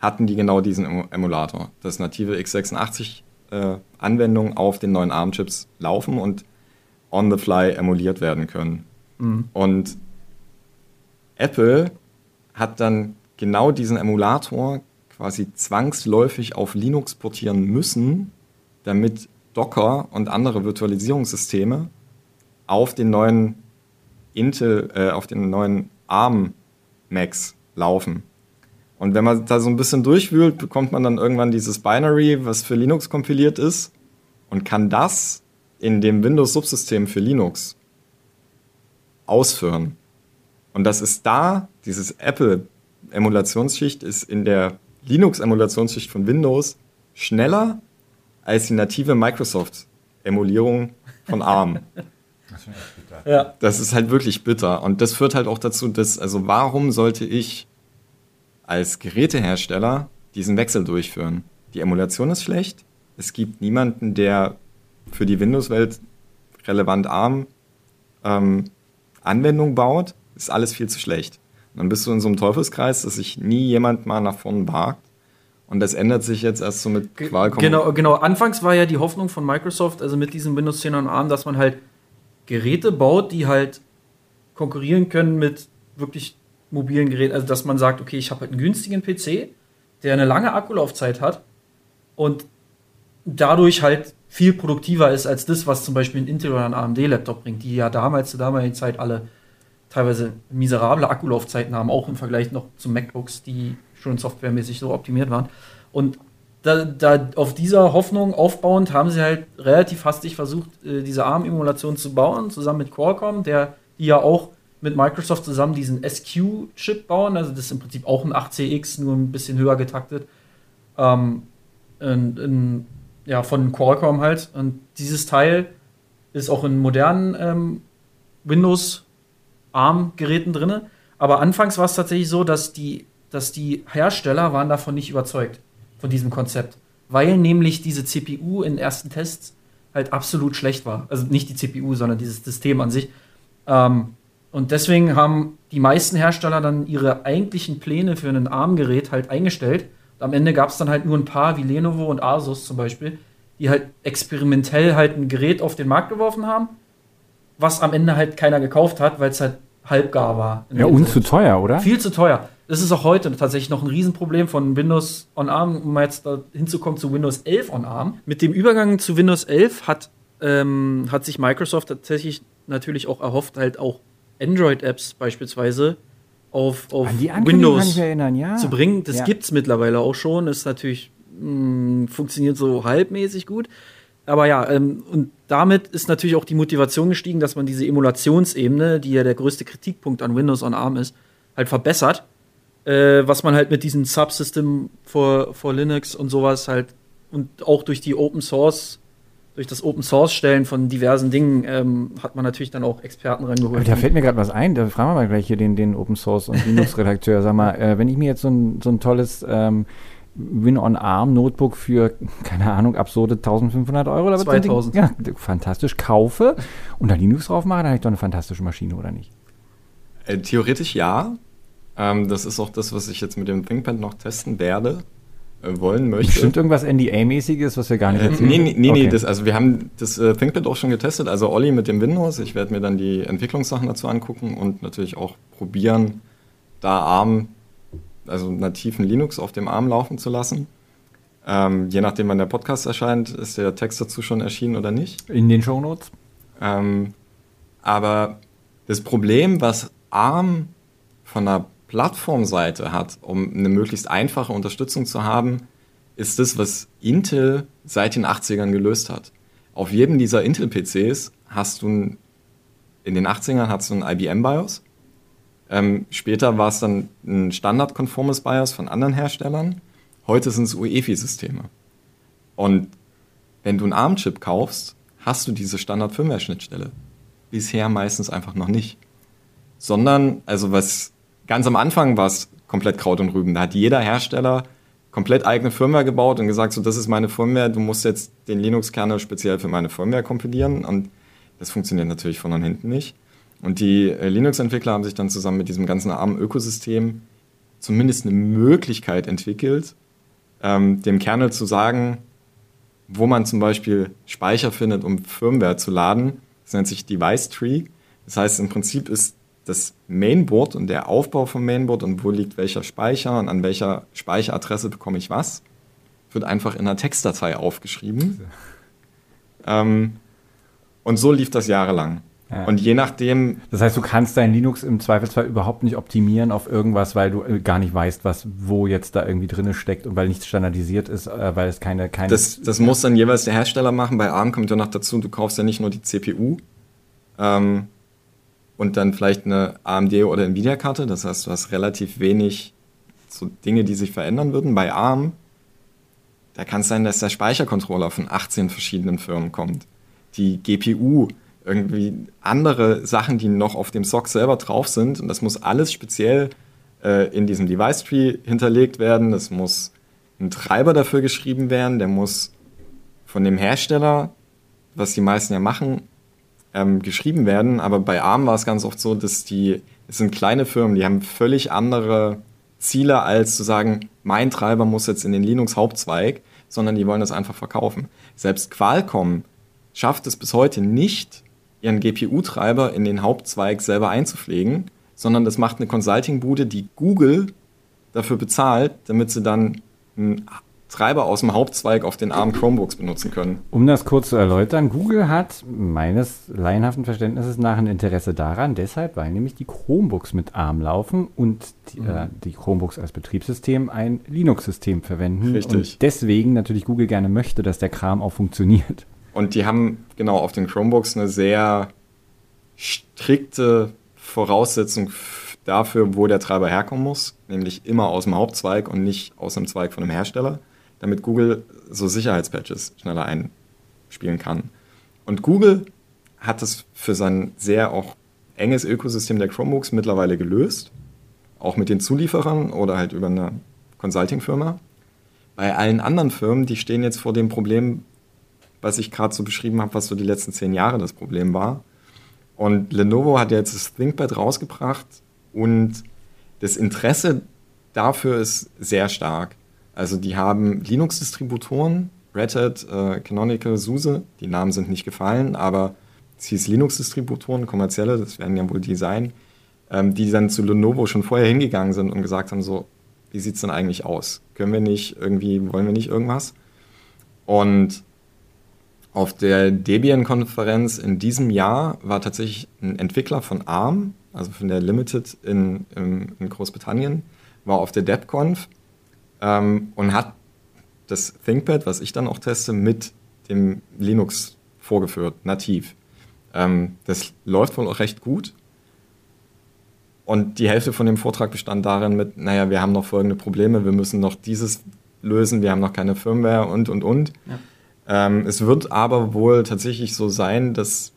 hatten die genau diesen Emu- Emulator. Das native x86-Anwendungen auf den neuen ARM-Chips laufen und on the fly emuliert werden können. Und Apple hat dann genau diesen Emulator quasi zwangsläufig auf Linux portieren müssen, damit Docker und andere Virtualisierungssysteme auf den neuen Intel, äh, auf den neuen ARM Macs laufen. Und wenn man da so ein bisschen durchwühlt, bekommt man dann irgendwann dieses Binary, was für Linux kompiliert ist und kann das in dem Windows-Subsystem für Linux ausführen. Und das ist da, dieses Apple-Emulationsschicht ist in der Linux-Emulationsschicht von Windows schneller als die native Microsoft-Emulierung von ARM. *laughs* Das, ja. das ist halt wirklich bitter. Und das führt halt auch dazu, dass, also warum sollte ich als Gerätehersteller diesen Wechsel durchführen? Die Emulation ist schlecht. Es gibt niemanden, der für die Windows-Welt relevant ARM ähm, Anwendung baut. Ist alles viel zu schlecht. Dann bist du in so einem Teufelskreis, dass sich nie jemand mal nach vorne wagt. Und das ändert sich jetzt erst so mit Qualcomm. Genau, genau. Anfangs war ja die Hoffnung von Microsoft, also mit diesem Windows 10 und ARM, dass man halt Geräte baut, die halt konkurrieren können mit wirklich mobilen Geräten. Also, dass man sagt, okay, ich habe halt einen günstigen PC, der eine lange Akkulaufzeit hat und dadurch halt viel produktiver ist als das, was zum Beispiel ein Intel oder ein AMD-Laptop bringt, die ja damals zur damaligen Zeit alle teilweise miserable Akkulaufzeiten haben, auch im Vergleich noch zu MacBooks, die schon softwaremäßig so optimiert waren. Und da, da auf dieser Hoffnung aufbauend haben sie halt relativ hastig versucht, äh, diese ARM-Emulation zu bauen, zusammen mit Qualcomm, der die ja auch mit Microsoft zusammen diesen SQ-Chip bauen. Also das ist im Prinzip auch ein 8CX, nur ein bisschen höher getaktet. Ähm, in, in, ja, von Qualcomm halt. Und dieses Teil ist auch in modernen ähm, Windows ARM-Geräten drin. Aber anfangs war es tatsächlich so, dass die, dass die Hersteller waren davon nicht überzeugt von diesem Konzept. Weil nämlich diese CPU in ersten Tests halt absolut schlecht war. Also nicht die CPU, sondern dieses System an sich. Ähm, und deswegen haben die meisten Hersteller dann ihre eigentlichen Pläne für ein ARM-Gerät halt eingestellt. Und am Ende gab es dann halt nur ein paar, wie Lenovo und Asus zum Beispiel, die halt experimentell halt ein Gerät auf den Markt geworfen haben, was am Ende halt keiner gekauft hat, weil es halt halbgar war. Ja, und zu teuer, oder? Viel zu teuer das ist auch heute tatsächlich noch ein Riesenproblem von Windows on ARM, um jetzt da hinzukommen zu Windows 11 on ARM. Mit dem Übergang zu Windows 11 hat, ähm, hat sich Microsoft tatsächlich natürlich auch erhofft, halt auch Android-Apps beispielsweise auf, auf Windows ja. zu bringen. Das ja. gibt es mittlerweile auch schon. Ist natürlich mh, hm, funktioniert so halbmäßig gut. Aber ja, ähm, und damit ist natürlich auch die Motivation gestiegen, dass man diese Emulationsebene, die ja der größte Kritikpunkt an Windows on ARM ist, halt verbessert äh, was man halt mit diesem Subsystem for Linux und sowas halt und auch durch die Open Source, durch das Open Source Stellen von diversen Dingen ähm, hat man natürlich dann auch Experten reingeholt. Aber da fällt mir gerade was ein, da fragen wir mal gleich hier den, den Open Source und Linux-Redakteur. Sag mal, äh, wenn ich mir jetzt so ein, so ein tolles ähm, Win-on-ARM-Notebook für, keine Ahnung, absurde 1500 Euro oder 2000. Ja, fantastisch kaufe und da Linux drauf mache, dann habe ich doch eine fantastische Maschine, oder nicht? Äh, theoretisch ja. Ähm, das ist auch das, was ich jetzt mit dem ThinkPad noch testen werde, äh, wollen möchte. Bestimmt irgendwas NDA-mäßiges, was wir gar nicht äh, erzählen? nee, nee, okay. nee, das, also wir haben das äh, ThinkPad auch schon getestet, also Olli mit dem Windows. Ich werde mir dann die Entwicklungssachen dazu angucken und natürlich auch probieren, da ARM, also nativen Linux auf dem ARM laufen zu lassen. Ähm, je nachdem, wann der Podcast erscheint, ist der Text dazu schon erschienen oder nicht. In den Shownotes. Ähm, aber das Problem, was ARM von der Plattformseite hat, um eine möglichst einfache Unterstützung zu haben, ist das, was Intel seit den 80ern gelöst hat. Auf jedem dieser Intel-PCs hast du ein, in den 80ern hast du ein IBM-BIOS. Ähm, später war es dann ein standardkonformes BIOS von anderen Herstellern. Heute sind es UEFI-Systeme. Und wenn du einen ARM-Chip kaufst, hast du diese Standard-Firmware-Schnittstelle. Bisher meistens einfach noch nicht. Sondern, also was Ganz am Anfang war es komplett Kraut und Rüben. Da hat jeder Hersteller komplett eigene Firmware gebaut und gesagt, so das ist meine Firmware, du musst jetzt den Linux-Kernel speziell für meine Firmware kompilieren und das funktioniert natürlich von und hinten nicht. Und die äh, Linux-Entwickler haben sich dann zusammen mit diesem ganzen ARM-Ökosystem zumindest eine Möglichkeit entwickelt, ähm, dem Kernel zu sagen, wo man zum Beispiel Speicher findet, um Firmware zu laden. Das nennt sich Device Tree. Das heißt, im Prinzip ist das Mainboard und der Aufbau vom Mainboard und wo liegt welcher Speicher und an welcher Speicheradresse bekomme ich was, wird einfach in einer Textdatei aufgeschrieben. Ähm, und so lief das jahrelang. Ja. Und je nachdem. Das heißt, du kannst dein Linux im Zweifelsfall überhaupt nicht optimieren auf irgendwas, weil du äh, gar nicht weißt, was wo jetzt da irgendwie drin steckt und weil nichts standardisiert ist, äh, weil es keine. keine das, das muss dann jeweils der Hersteller machen. Bei ARM kommt ja noch dazu, du kaufst ja nicht nur die CPU ähm, und dann vielleicht eine AMD oder Nvidia-Karte. Das heißt, du hast relativ wenig so Dinge, die sich verändern würden. Bei ARM, da kann es sein, dass der Speichercontroller von 18 verschiedenen Firmen kommt. Die GPU irgendwie andere Sachen, die noch auf dem SOC selber drauf sind. Und das muss alles speziell äh, in diesem Device Tree hinterlegt werden. Es muss ein Treiber dafür geschrieben werden. Der muss von dem Hersteller, was die meisten ja machen, ähm, geschrieben werden. Aber bei ARM war es ganz oft so, dass die, es sind kleine Firmen, die haben völlig andere Ziele, als zu sagen, mein Treiber muss jetzt in den Linux-Hauptzweig, sondern die wollen das einfach verkaufen. Selbst Qualcomm schafft es bis heute nicht, ihren GPU-Treiber in den Hauptzweig selber einzupflegen, sondern das macht eine Consulting-Bude, die Google dafür bezahlt, damit sie dann einen Treiber aus dem Hauptzweig auf den ARM Chromebooks benutzen können. Um das kurz zu erläutern, Google hat meines laienhaften Verständnisses nach ein Interesse daran, deshalb, weil nämlich die Chromebooks mit ARM laufen und die, mhm. äh, die Chromebooks als Betriebssystem ein Linux-System verwenden. Richtig. Und deswegen natürlich Google gerne möchte, dass der Kram auch funktioniert. Und die haben genau auf den Chromebooks eine sehr strikte Voraussetzung dafür, wo der Treiber herkommen muss, nämlich immer aus dem Hauptzweig und nicht aus einem Zweig von einem Hersteller, damit Google so Sicherheitspatches schneller einspielen kann. Und Google hat es für sein sehr auch enges Ökosystem der Chromebooks mittlerweile gelöst, auch mit den Zulieferern oder halt über eine Consulting-Firma. Bei allen anderen Firmen, die stehen jetzt vor dem Problem, was ich gerade so beschrieben habe, was so die letzten zehn Jahre das Problem war. Und Lenovo hat jetzt das ThinkPad rausgebracht und das Interesse dafür ist sehr stark. Also die haben Linux-Distributoren, Red Hat, äh, Canonical, SUSE, die Namen sind nicht gefallen, aber es hieß Linux-Distributoren, kommerzielle, das werden ja wohl die sein, ähm, die dann zu Lenovo schon vorher hingegangen sind und gesagt haben, so, wie sieht es denn eigentlich aus? Können wir nicht irgendwie, wollen wir nicht irgendwas? Und auf der Debian-Konferenz in diesem Jahr war tatsächlich ein Entwickler von ARM, also von der Limited in, in, in Großbritannien, war auf der DebConf ähm, und hat das ThinkPad, was ich dann auch teste, mit dem Linux vorgeführt, nativ. Ähm, das läuft wohl auch recht gut. Und die Hälfte von dem Vortrag bestand darin mit, naja, wir haben noch folgende Probleme, wir müssen noch dieses lösen, wir haben noch keine Firmware und, und, und. Ja. Ähm, es wird aber wohl tatsächlich so sein, dass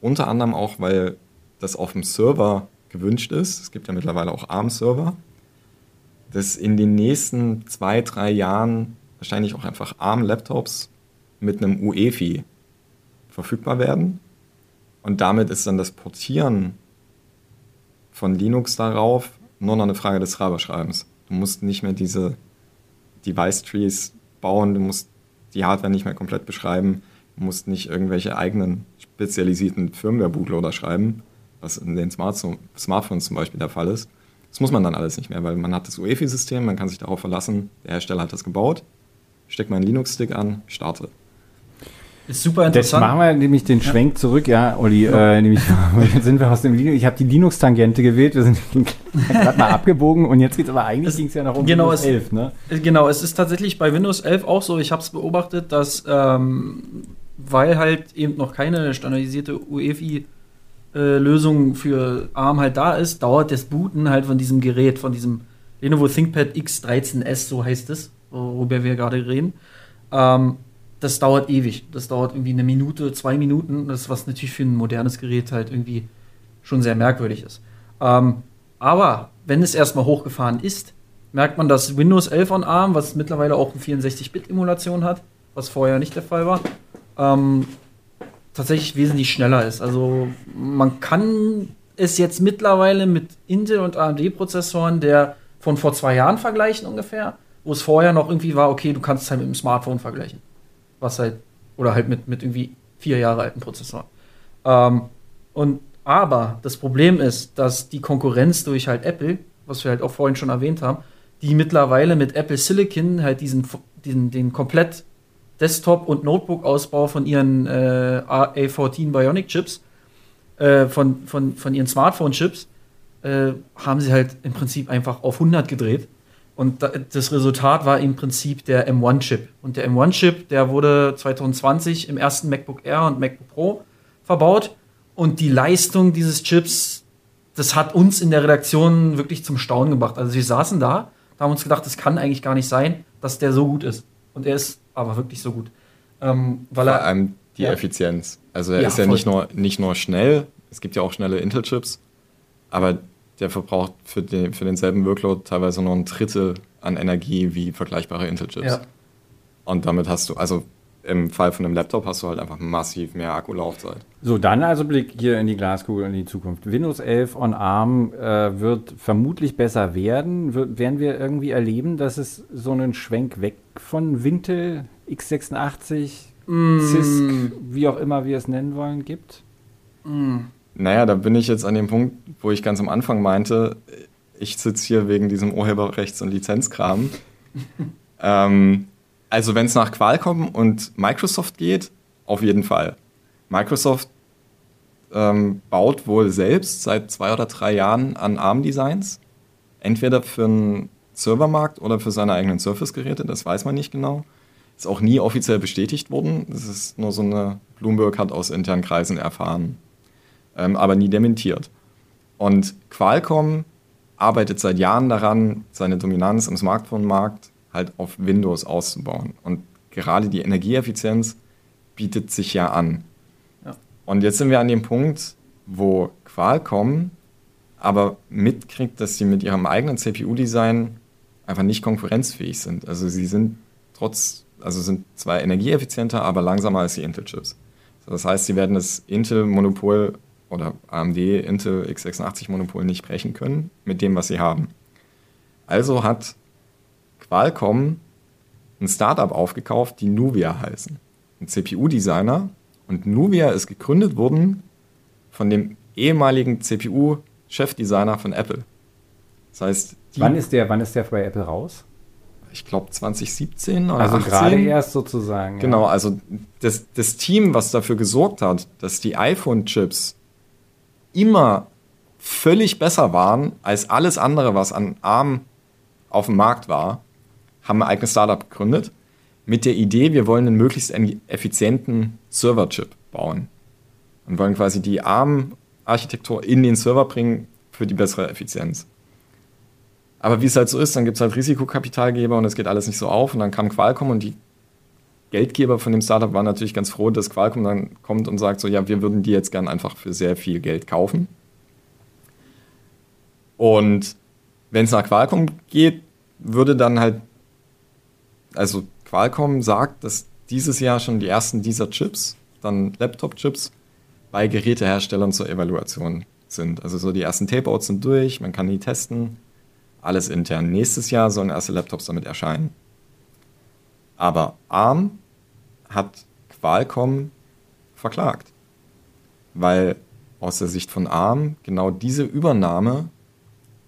unter anderem auch, weil das auf dem Server gewünscht ist, es gibt ja mittlerweile auch ARM-Server, dass in den nächsten zwei, drei Jahren wahrscheinlich auch einfach ARM-Laptops mit einem UEFI verfügbar werden. Und damit ist dann das Portieren von Linux darauf nur noch eine Frage des Treiberschreibens. Du musst nicht mehr diese Device-Trees bauen, du musst die Hardware nicht mehr komplett beschreiben. Musst nicht irgendwelche eigenen spezialisierten Firmware-Bootloader schreiben, was in den Smart Smartphones zum Beispiel der Fall ist. Das muss man dann alles nicht mehr, weil man hat das UEFI-System, man kann sich darauf verlassen, der Hersteller hat das gebaut, steckt meinen Linux-Stick an, starte. Ist super interessant. Jetzt machen wir nämlich den Schwenk ja. zurück, ja, Olli. Ja. Äh, nämlich *laughs* sind wir aus dem Linux. Ich habe die Linux-Tangente gewählt. Wir sind *laughs* gerade mal abgebogen und jetzt geht es aber eigentlich ging es ja noch um genau, Windows 11, ne? Genau, es ist tatsächlich bei Windows 11 auch so. Ich habe es beobachtet, dass ähm, weil halt eben noch keine standardisierte UEFI äh, Lösung für ARM halt da ist, dauert das Booten halt von diesem Gerät, von diesem Lenovo ThinkPad X13S, so heißt es, worüber wir gerade reden. Ähm, das dauert ewig. Das dauert irgendwie eine Minute, zwei Minuten. Das, was natürlich für ein modernes Gerät halt irgendwie schon sehr merkwürdig ist. Ähm, aber wenn es erstmal hochgefahren ist, merkt man, dass Windows 11 on ARM, was mittlerweile auch eine 64-Bit-Emulation hat, was vorher nicht der Fall war, ähm, tatsächlich wesentlich schneller ist. Also man kann es jetzt mittlerweile mit Intel und AMD-Prozessoren der von vor zwei Jahren vergleichen ungefähr, wo es vorher noch irgendwie war, okay, du kannst es halt mit dem Smartphone vergleichen was halt, oder halt mit, mit irgendwie vier Jahre alten Prozessoren. Ähm, und Aber das Problem ist, dass die Konkurrenz durch halt Apple, was wir halt auch vorhin schon erwähnt haben, die mittlerweile mit Apple Silicon halt diesen, diesen den komplett Desktop- und Notebook-Ausbau von ihren äh, A14 Bionic-Chips, äh, von, von, von ihren Smartphone-Chips, äh, haben sie halt im Prinzip einfach auf 100 gedreht. Und das Resultat war im Prinzip der M1-Chip. Und der M1-Chip, der wurde 2020 im ersten MacBook Air und MacBook Pro verbaut. Und die Leistung dieses Chips, das hat uns in der Redaktion wirklich zum Staunen gebracht. Also wir saßen da, da haben uns gedacht, das kann eigentlich gar nicht sein, dass der so gut ist. Und er ist aber wirklich so gut. Ähm, weil Vor allem die ja. Effizienz. Also er ja, ist ja nicht nur, nicht nur schnell, es gibt ja auch schnelle Intel-Chips, aber der verbraucht für, den, für denselben Workload teilweise nur ein Drittel an Energie wie vergleichbare Intel-Chips. Ja. Und damit hast du, also im Fall von einem Laptop hast du halt einfach massiv mehr Akkulaufzeit. So, dann also Blick hier in die Glaskugel in die Zukunft. Windows 11 on ARM äh, wird vermutlich besser werden. Wir, werden wir irgendwie erleben, dass es so einen Schwenk weg von Wintel, x86, mm. CISC, wie auch immer wir es nennen wollen, gibt? Mm. Naja, da bin ich jetzt an dem Punkt, wo ich ganz am Anfang meinte, ich sitze hier wegen diesem Urheberrechts- und Lizenzkram. *laughs* ähm, also wenn es nach Qualcomm und Microsoft geht, auf jeden Fall. Microsoft ähm, baut wohl selbst seit zwei oder drei Jahren an ARM-Designs. Entweder für einen Servermarkt oder für seine eigenen Surface-Geräte, das weiß man nicht genau. Ist auch nie offiziell bestätigt worden. Das ist nur so eine, Bloomberg hat aus internen Kreisen erfahren ähm, aber nie dementiert. Und Qualcomm arbeitet seit Jahren daran, seine Dominanz im Smartphone-Markt halt auf Windows auszubauen. Und gerade die Energieeffizienz bietet sich ja an. Ja. Und jetzt sind wir an dem Punkt, wo Qualcomm aber mitkriegt, dass sie mit ihrem eigenen CPU-Design einfach nicht konkurrenzfähig sind. Also sie sind trotz, also sind zwar energieeffizienter, aber langsamer als die Intel-Chips. Das heißt, sie werden das Intel-Monopol oder AMD, Intel, x86-Monopol nicht brechen können mit dem, was sie haben. Also hat Qualcomm ein Startup aufgekauft, die Nuvia heißen. Ein CPU-Designer. Und Nuvia ist gegründet worden von dem ehemaligen CPU-Chefdesigner von Apple. Das heißt, wann ist der, wann ist der bei Apple raus? Ich glaube 2017 oder Also 18. gerade erst sozusagen. Genau, ja. also das, das Team, was dafür gesorgt hat, dass die iPhone-Chips immer völlig besser waren als alles andere, was an ARM auf dem Markt war, haben ein eigenes Startup gegründet mit der Idee, wir wollen einen möglichst effizienten Server-Chip bauen und wollen quasi die ARM-Architektur in den Server bringen für die bessere Effizienz. Aber wie es halt so ist, dann gibt es halt Risikokapitalgeber und es geht alles nicht so auf. Und dann kam Qualcomm und die Geldgeber von dem Startup waren natürlich ganz froh, dass Qualcomm dann kommt und sagt so, ja, wir würden die jetzt gern einfach für sehr viel Geld kaufen. Und wenn es nach Qualcomm geht, würde dann halt, also Qualcomm sagt, dass dieses Jahr schon die ersten dieser Chips, dann Laptop-Chips, bei Geräteherstellern zur Evaluation sind. Also so die ersten Tapeouts sind durch, man kann die testen, alles intern. Nächstes Jahr sollen erste Laptops damit erscheinen. Aber ARM hat Qualcomm verklagt, weil aus der Sicht von ARM genau diese Übernahme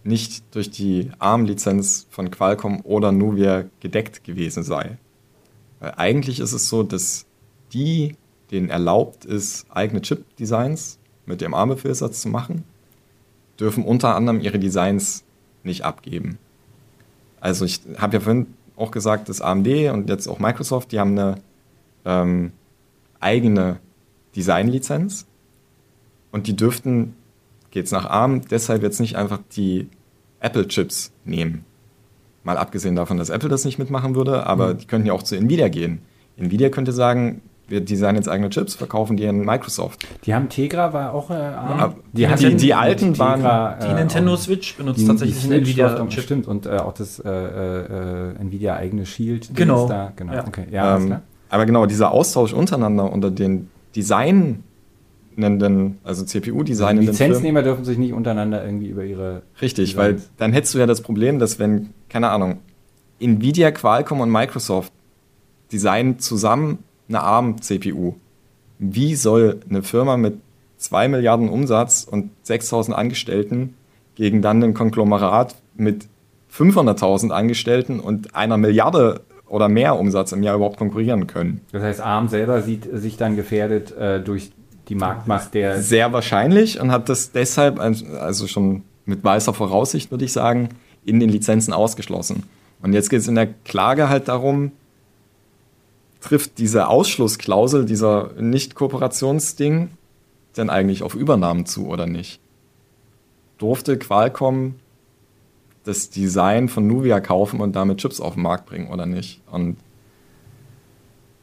nicht durch die ARM-Lizenz von Qualcomm oder Nuvia gedeckt gewesen sei. Weil eigentlich ist es so, dass die, denen erlaubt ist, eigene Chip-Designs mit dem ARM-Befehlssatz zu machen, dürfen unter anderem ihre Designs nicht abgeben. Also ich habe ja vorhin auch gesagt, dass AMD und jetzt auch Microsoft, die haben eine ähm, eigene Designlizenz und die dürften, geht's nach ARM, deshalb jetzt nicht einfach die Apple-Chips nehmen. Mal abgesehen davon, dass Apple das nicht mitmachen würde, aber mhm. die könnten ja auch zu Nvidia gehen. Nvidia könnte sagen, wir designen jetzt eigene Chips, verkaufen die an Microsoft. Die haben Tegra, war auch äh, ja, die, die, die, die, alten Tegra, waren. Die äh, Nintendo Switch benutzt tatsächlich einen Nvidia-Chip. Stimmt, und äh, auch das äh, äh, Nvidia eigene Shield. Genau. Da, genau. Ja. Okay. ja ähm, aber genau, dieser Austausch untereinander unter den Designenden, also CPU-Designenden. Also Lizenznehmer dürfen sich nicht untereinander irgendwie über ihre. Richtig, Designs. weil dann hättest du ja das Problem, dass wenn, keine Ahnung, Nvidia, Qualcomm und Microsoft designen zusammen eine ARM-CPU. Wie soll eine Firma mit 2 Milliarden Umsatz und 6000 Angestellten gegen dann ein Konglomerat mit 500.000 Angestellten und einer Milliarde oder mehr Umsatz im Jahr überhaupt konkurrieren können. Das heißt, ARM selber sieht sich dann gefährdet äh, durch die Marktmacht der. Sehr wahrscheinlich und hat das deshalb, also schon mit weißer Voraussicht, würde ich sagen, in den Lizenzen ausgeschlossen. Und jetzt geht es in der Klage halt darum, trifft diese Ausschlussklausel, dieser Nicht-Kooperationsding, denn eigentlich auf Übernahmen zu oder nicht? Durfte Qualcomm das Design von Nuvia kaufen und damit Chips auf den Markt bringen oder nicht? Und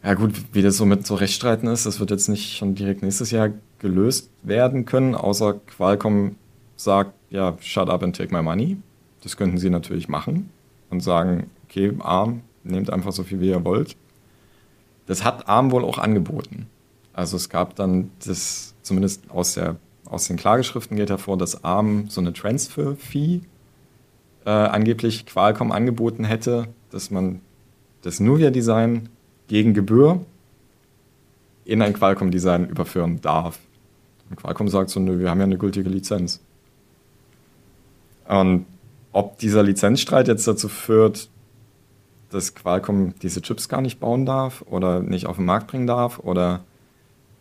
ja gut, wie das so mit so Rechtsstreiten ist, das wird jetzt nicht schon direkt nächstes Jahr gelöst werden können, außer Qualcomm sagt, ja, shut up and take my money. Das könnten sie natürlich machen und sagen, okay, ARM, nehmt einfach so viel, wie ihr wollt. Das hat ARM wohl auch angeboten. Also es gab dann das, zumindest aus, der, aus den Klageschriften geht hervor, dass ARM so eine Transfer-Fee äh, angeblich Qualcomm angeboten hätte, dass man das Nuvia-Design gegen Gebühr in ein Qualcomm-Design überführen darf. Und Qualcomm sagt so, nö, wir haben ja eine gültige Lizenz. Und ob dieser Lizenzstreit jetzt dazu führt, dass Qualcomm diese Chips gar nicht bauen darf oder nicht auf den Markt bringen darf oder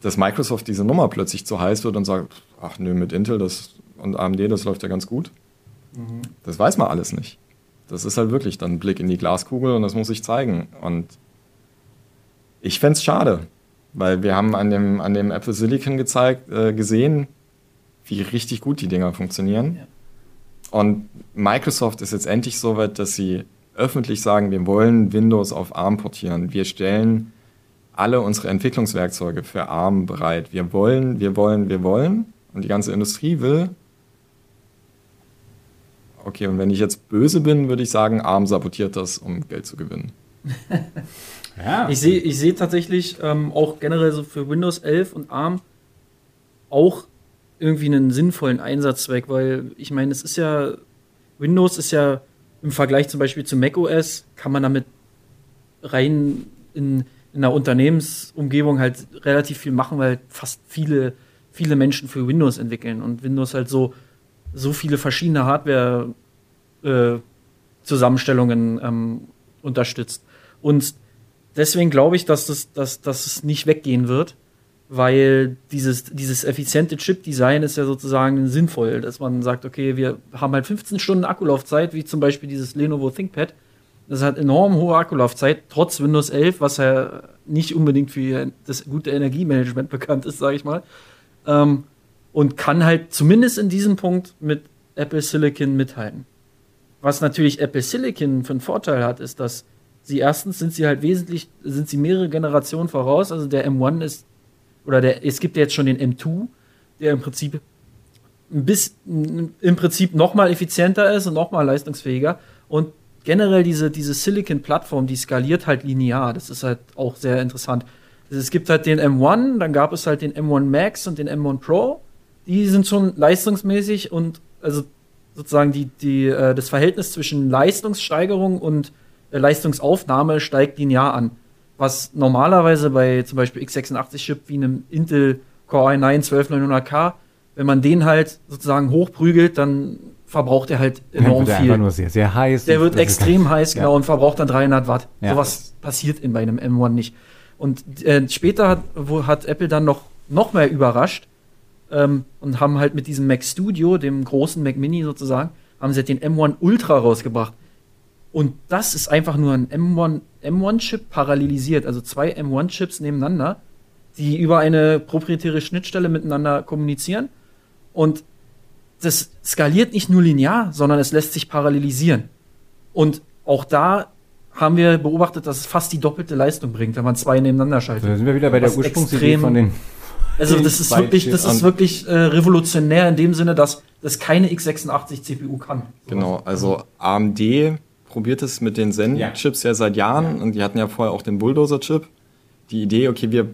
dass Microsoft diese Nummer plötzlich zu heiß wird und sagt, ach nö, mit Intel das und AMD, das läuft ja ganz gut. Mhm. Das weiß man alles nicht. Das ist halt wirklich dann ein Blick in die Glaskugel und das muss sich zeigen. Und ich fände es schade, weil wir haben an dem, an dem Apple Silicon gezeigt, äh, gesehen, wie richtig gut die Dinger funktionieren. Ja. Und Microsoft ist jetzt endlich so weit, dass sie öffentlich sagen, wir wollen Windows auf ARM portieren. Wir stellen alle unsere Entwicklungswerkzeuge für ARM bereit. Wir wollen, wir wollen, wir wollen. Und die ganze Industrie will. Okay, und wenn ich jetzt böse bin, würde ich sagen, ARM sabotiert das, um Geld zu gewinnen. *laughs* ja. Ich sehe ich seh tatsächlich ähm, auch generell so für Windows 11 und ARM auch irgendwie einen sinnvollen Einsatzzweck, weil ich meine, es ist ja, Windows ist ja im Vergleich zum Beispiel zu macOS, kann man damit rein in, in einer Unternehmensumgebung halt relativ viel machen, weil fast viele, viele Menschen für Windows entwickeln und Windows halt so, so viele verschiedene Hardware-Zusammenstellungen äh, ähm, unterstützt. Und deswegen glaube ich, dass, das, dass, dass es nicht weggehen wird weil dieses, dieses effiziente Chip-Design ist ja sozusagen sinnvoll, dass man sagt, okay, wir haben halt 15 Stunden Akkulaufzeit, wie zum Beispiel dieses Lenovo ThinkPad. Das hat enorm hohe Akkulaufzeit, trotz Windows 11, was ja nicht unbedingt für das gute Energiemanagement *laughs* bekannt ist, sage ich mal. Ähm, und kann halt zumindest in diesem Punkt mit Apple Silicon mithalten. Was natürlich Apple Silicon für einen Vorteil hat, ist, dass sie erstens sind sie halt wesentlich, sind sie mehrere Generationen voraus. Also der M1 ist oder der, es gibt ja jetzt schon den M2, der im Prinzip bis, im Prinzip noch mal effizienter ist und noch mal leistungsfähiger und generell diese, diese Silicon-Plattform, die skaliert halt linear. Das ist halt auch sehr interessant. Es gibt halt den M1, dann gab es halt den M1 Max und den M1 Pro. Die sind schon leistungsmäßig und also sozusagen die, die, äh, das Verhältnis zwischen Leistungssteigerung und äh, Leistungsaufnahme steigt linear an was normalerweise bei zum Beispiel x86-Chip wie einem Intel Core i9 12900K, wenn man den halt sozusagen hochprügelt, dann verbraucht er halt enorm der viel. Einfach nur sehr, sehr heiß. Der wird extrem heiß, genau, ja. und verbraucht dann 300 Watt. Ja. Sowas passiert in bei einem M1 nicht. Und äh, später hat, wo, hat Apple dann noch, noch mehr überrascht ähm, und haben halt mit diesem Mac Studio, dem großen Mac Mini sozusagen, haben sie halt den M1 Ultra rausgebracht. Und das ist einfach nur ein M1, M1-Chip parallelisiert, also zwei M1-Chips nebeneinander, die über eine proprietäre Schnittstelle miteinander kommunizieren. Und das skaliert nicht nur linear, sondern es lässt sich parallelisieren. Und auch da haben wir beobachtet, dass es fast die doppelte Leistung bringt, wenn man zwei nebeneinander schaltet. Da sind wir wieder bei der Ursprungsidee von den also das ist wirklich, das ist wirklich äh, revolutionär in dem Sinne, dass das keine x86 CPU kann. Genau, also AMD probiert es mit den Zen-Chips ja. ja. seit Jahren ja. und die hatten ja vorher auch den Bulldozer-Chip. Die Idee, okay, wir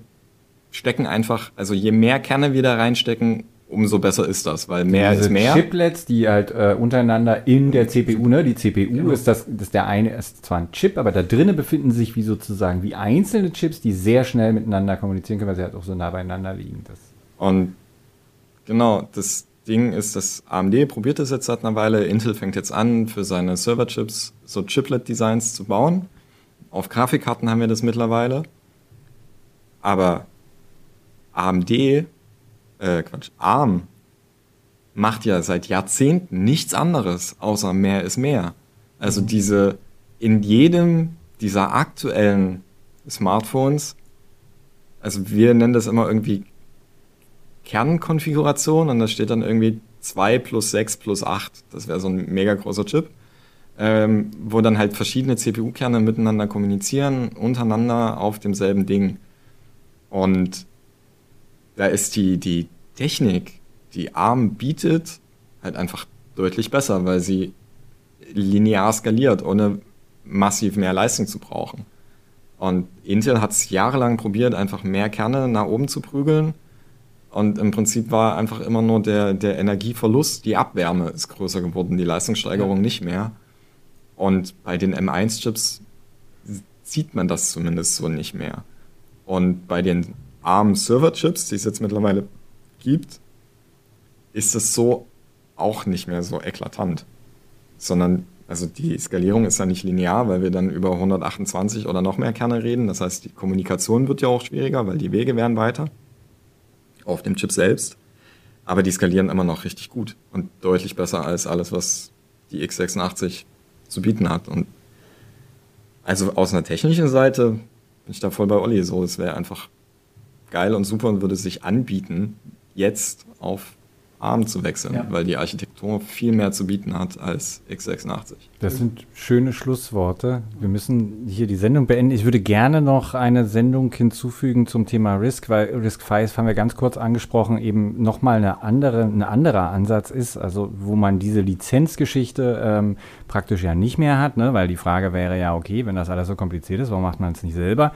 stecken einfach, also je mehr Kerne wir da reinstecken, umso besser ist das, weil mehr Diese ist mehr. Chiplets, die halt äh, untereinander in der CPU, ne, die CPU genau. ist das, das der eine ist zwar ein Chip, aber da drinnen befinden sich wie sozusagen wie einzelne Chips, die sehr schnell miteinander kommunizieren können, weil sie halt auch so nah beieinander liegen. Das und Genau, das Ding ist, dass AMD probiert das jetzt seit einer Weile. Intel fängt jetzt an, für seine Serverchips so Chiplet-Designs zu bauen. Auf Grafikkarten haben wir das mittlerweile. Aber AMD, äh, Quatsch, ARM macht ja seit Jahrzehnten nichts anderes, außer mehr ist mehr. Also mhm. diese, in jedem dieser aktuellen Smartphones, also wir nennen das immer irgendwie Kernkonfiguration und da steht dann irgendwie 2 plus 6 plus 8. Das wäre so ein mega großer Chip, ähm, wo dann halt verschiedene CPU-Kerne miteinander kommunizieren, untereinander auf demselben Ding. Und da ist die, die Technik, die ARM bietet, halt einfach deutlich besser, weil sie linear skaliert, ohne massiv mehr Leistung zu brauchen. Und Intel hat es jahrelang probiert, einfach mehr Kerne nach oben zu prügeln. Und im Prinzip war einfach immer nur der, der Energieverlust, die Abwärme ist größer geworden, die Leistungssteigerung ja. nicht mehr. Und bei den M1-Chips sieht man das zumindest so nicht mehr. Und bei den ARM-Server-Chips, die es jetzt mittlerweile gibt, ist es so auch nicht mehr so eklatant. Sondern, also die Skalierung ist ja nicht linear, weil wir dann über 128 oder noch mehr Kerne reden. Das heißt, die Kommunikation wird ja auch schwieriger, weil die Wege werden weiter auf dem Chip selbst. Aber die skalieren immer noch richtig gut und deutlich besser als alles, was die x86 zu bieten hat. Und also aus einer technischen Seite bin ich da voll bei Olli. So, es wäre einfach geil und super und würde sich anbieten, jetzt auf ARM zu wechseln, ja. weil die Architektur viel mehr zu bieten hat als x86. Das sind schöne Schlussworte. Wir müssen hier die Sendung beenden. Ich würde gerne noch eine Sendung hinzufügen zum Thema Risk, weil Risk V haben wir ganz kurz angesprochen, eben nochmal eine andere, ein anderer Ansatz ist, also wo man diese Lizenzgeschichte ähm, praktisch ja nicht mehr hat, ne? weil die Frage wäre ja, okay, wenn das alles so kompliziert ist, warum macht man es nicht selber?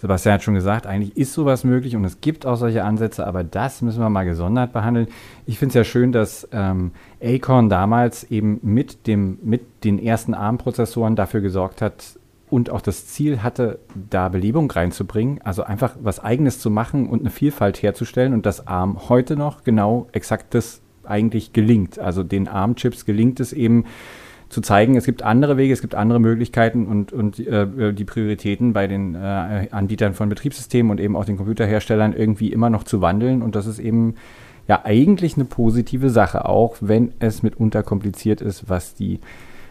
Sebastian hat schon gesagt, eigentlich ist sowas möglich und es gibt auch solche Ansätze, aber das müssen wir mal gesondert behandeln. Ich finde es ja schön, dass ähm, Acorn damals eben mit, dem, mit den ersten ARM-Prozessoren dafür gesorgt hat und auch das Ziel hatte, da Belebung reinzubringen, also einfach was Eigenes zu machen und eine Vielfalt herzustellen und dass ARM heute noch genau exakt das eigentlich gelingt. Also den ARM-Chips gelingt es eben, zu zeigen, es gibt andere Wege, es gibt andere Möglichkeiten und, und äh, die Prioritäten bei den äh, Anbietern von Betriebssystemen und eben auch den Computerherstellern irgendwie immer noch zu wandeln. Und das ist eben ja eigentlich eine positive Sache, auch wenn es mitunter kompliziert ist, was die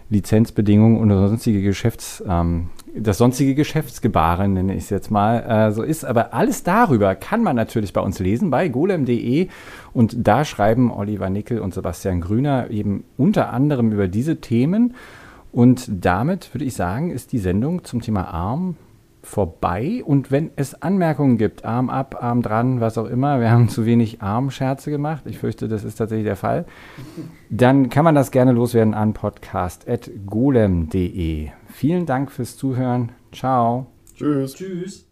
Lizenzbedingungen und sonstige Geschäfts, ähm, das sonstige Geschäftsgebaren, nenne ich es jetzt mal, äh, so ist. Aber alles darüber kann man natürlich bei uns lesen, bei golem.de. Und da schreiben Oliver Nickel und Sebastian Grüner eben unter anderem über diese Themen. Und damit würde ich sagen, ist die Sendung zum Thema Arm vorbei. Und wenn es Anmerkungen gibt, Arm ab, Arm dran, was auch immer, wir haben zu wenig Armscherze gemacht, ich fürchte, das ist tatsächlich der Fall, dann kann man das gerne loswerden an podcast.golem.de. Vielen Dank fürs Zuhören. Ciao. Tschüss. Tschüss.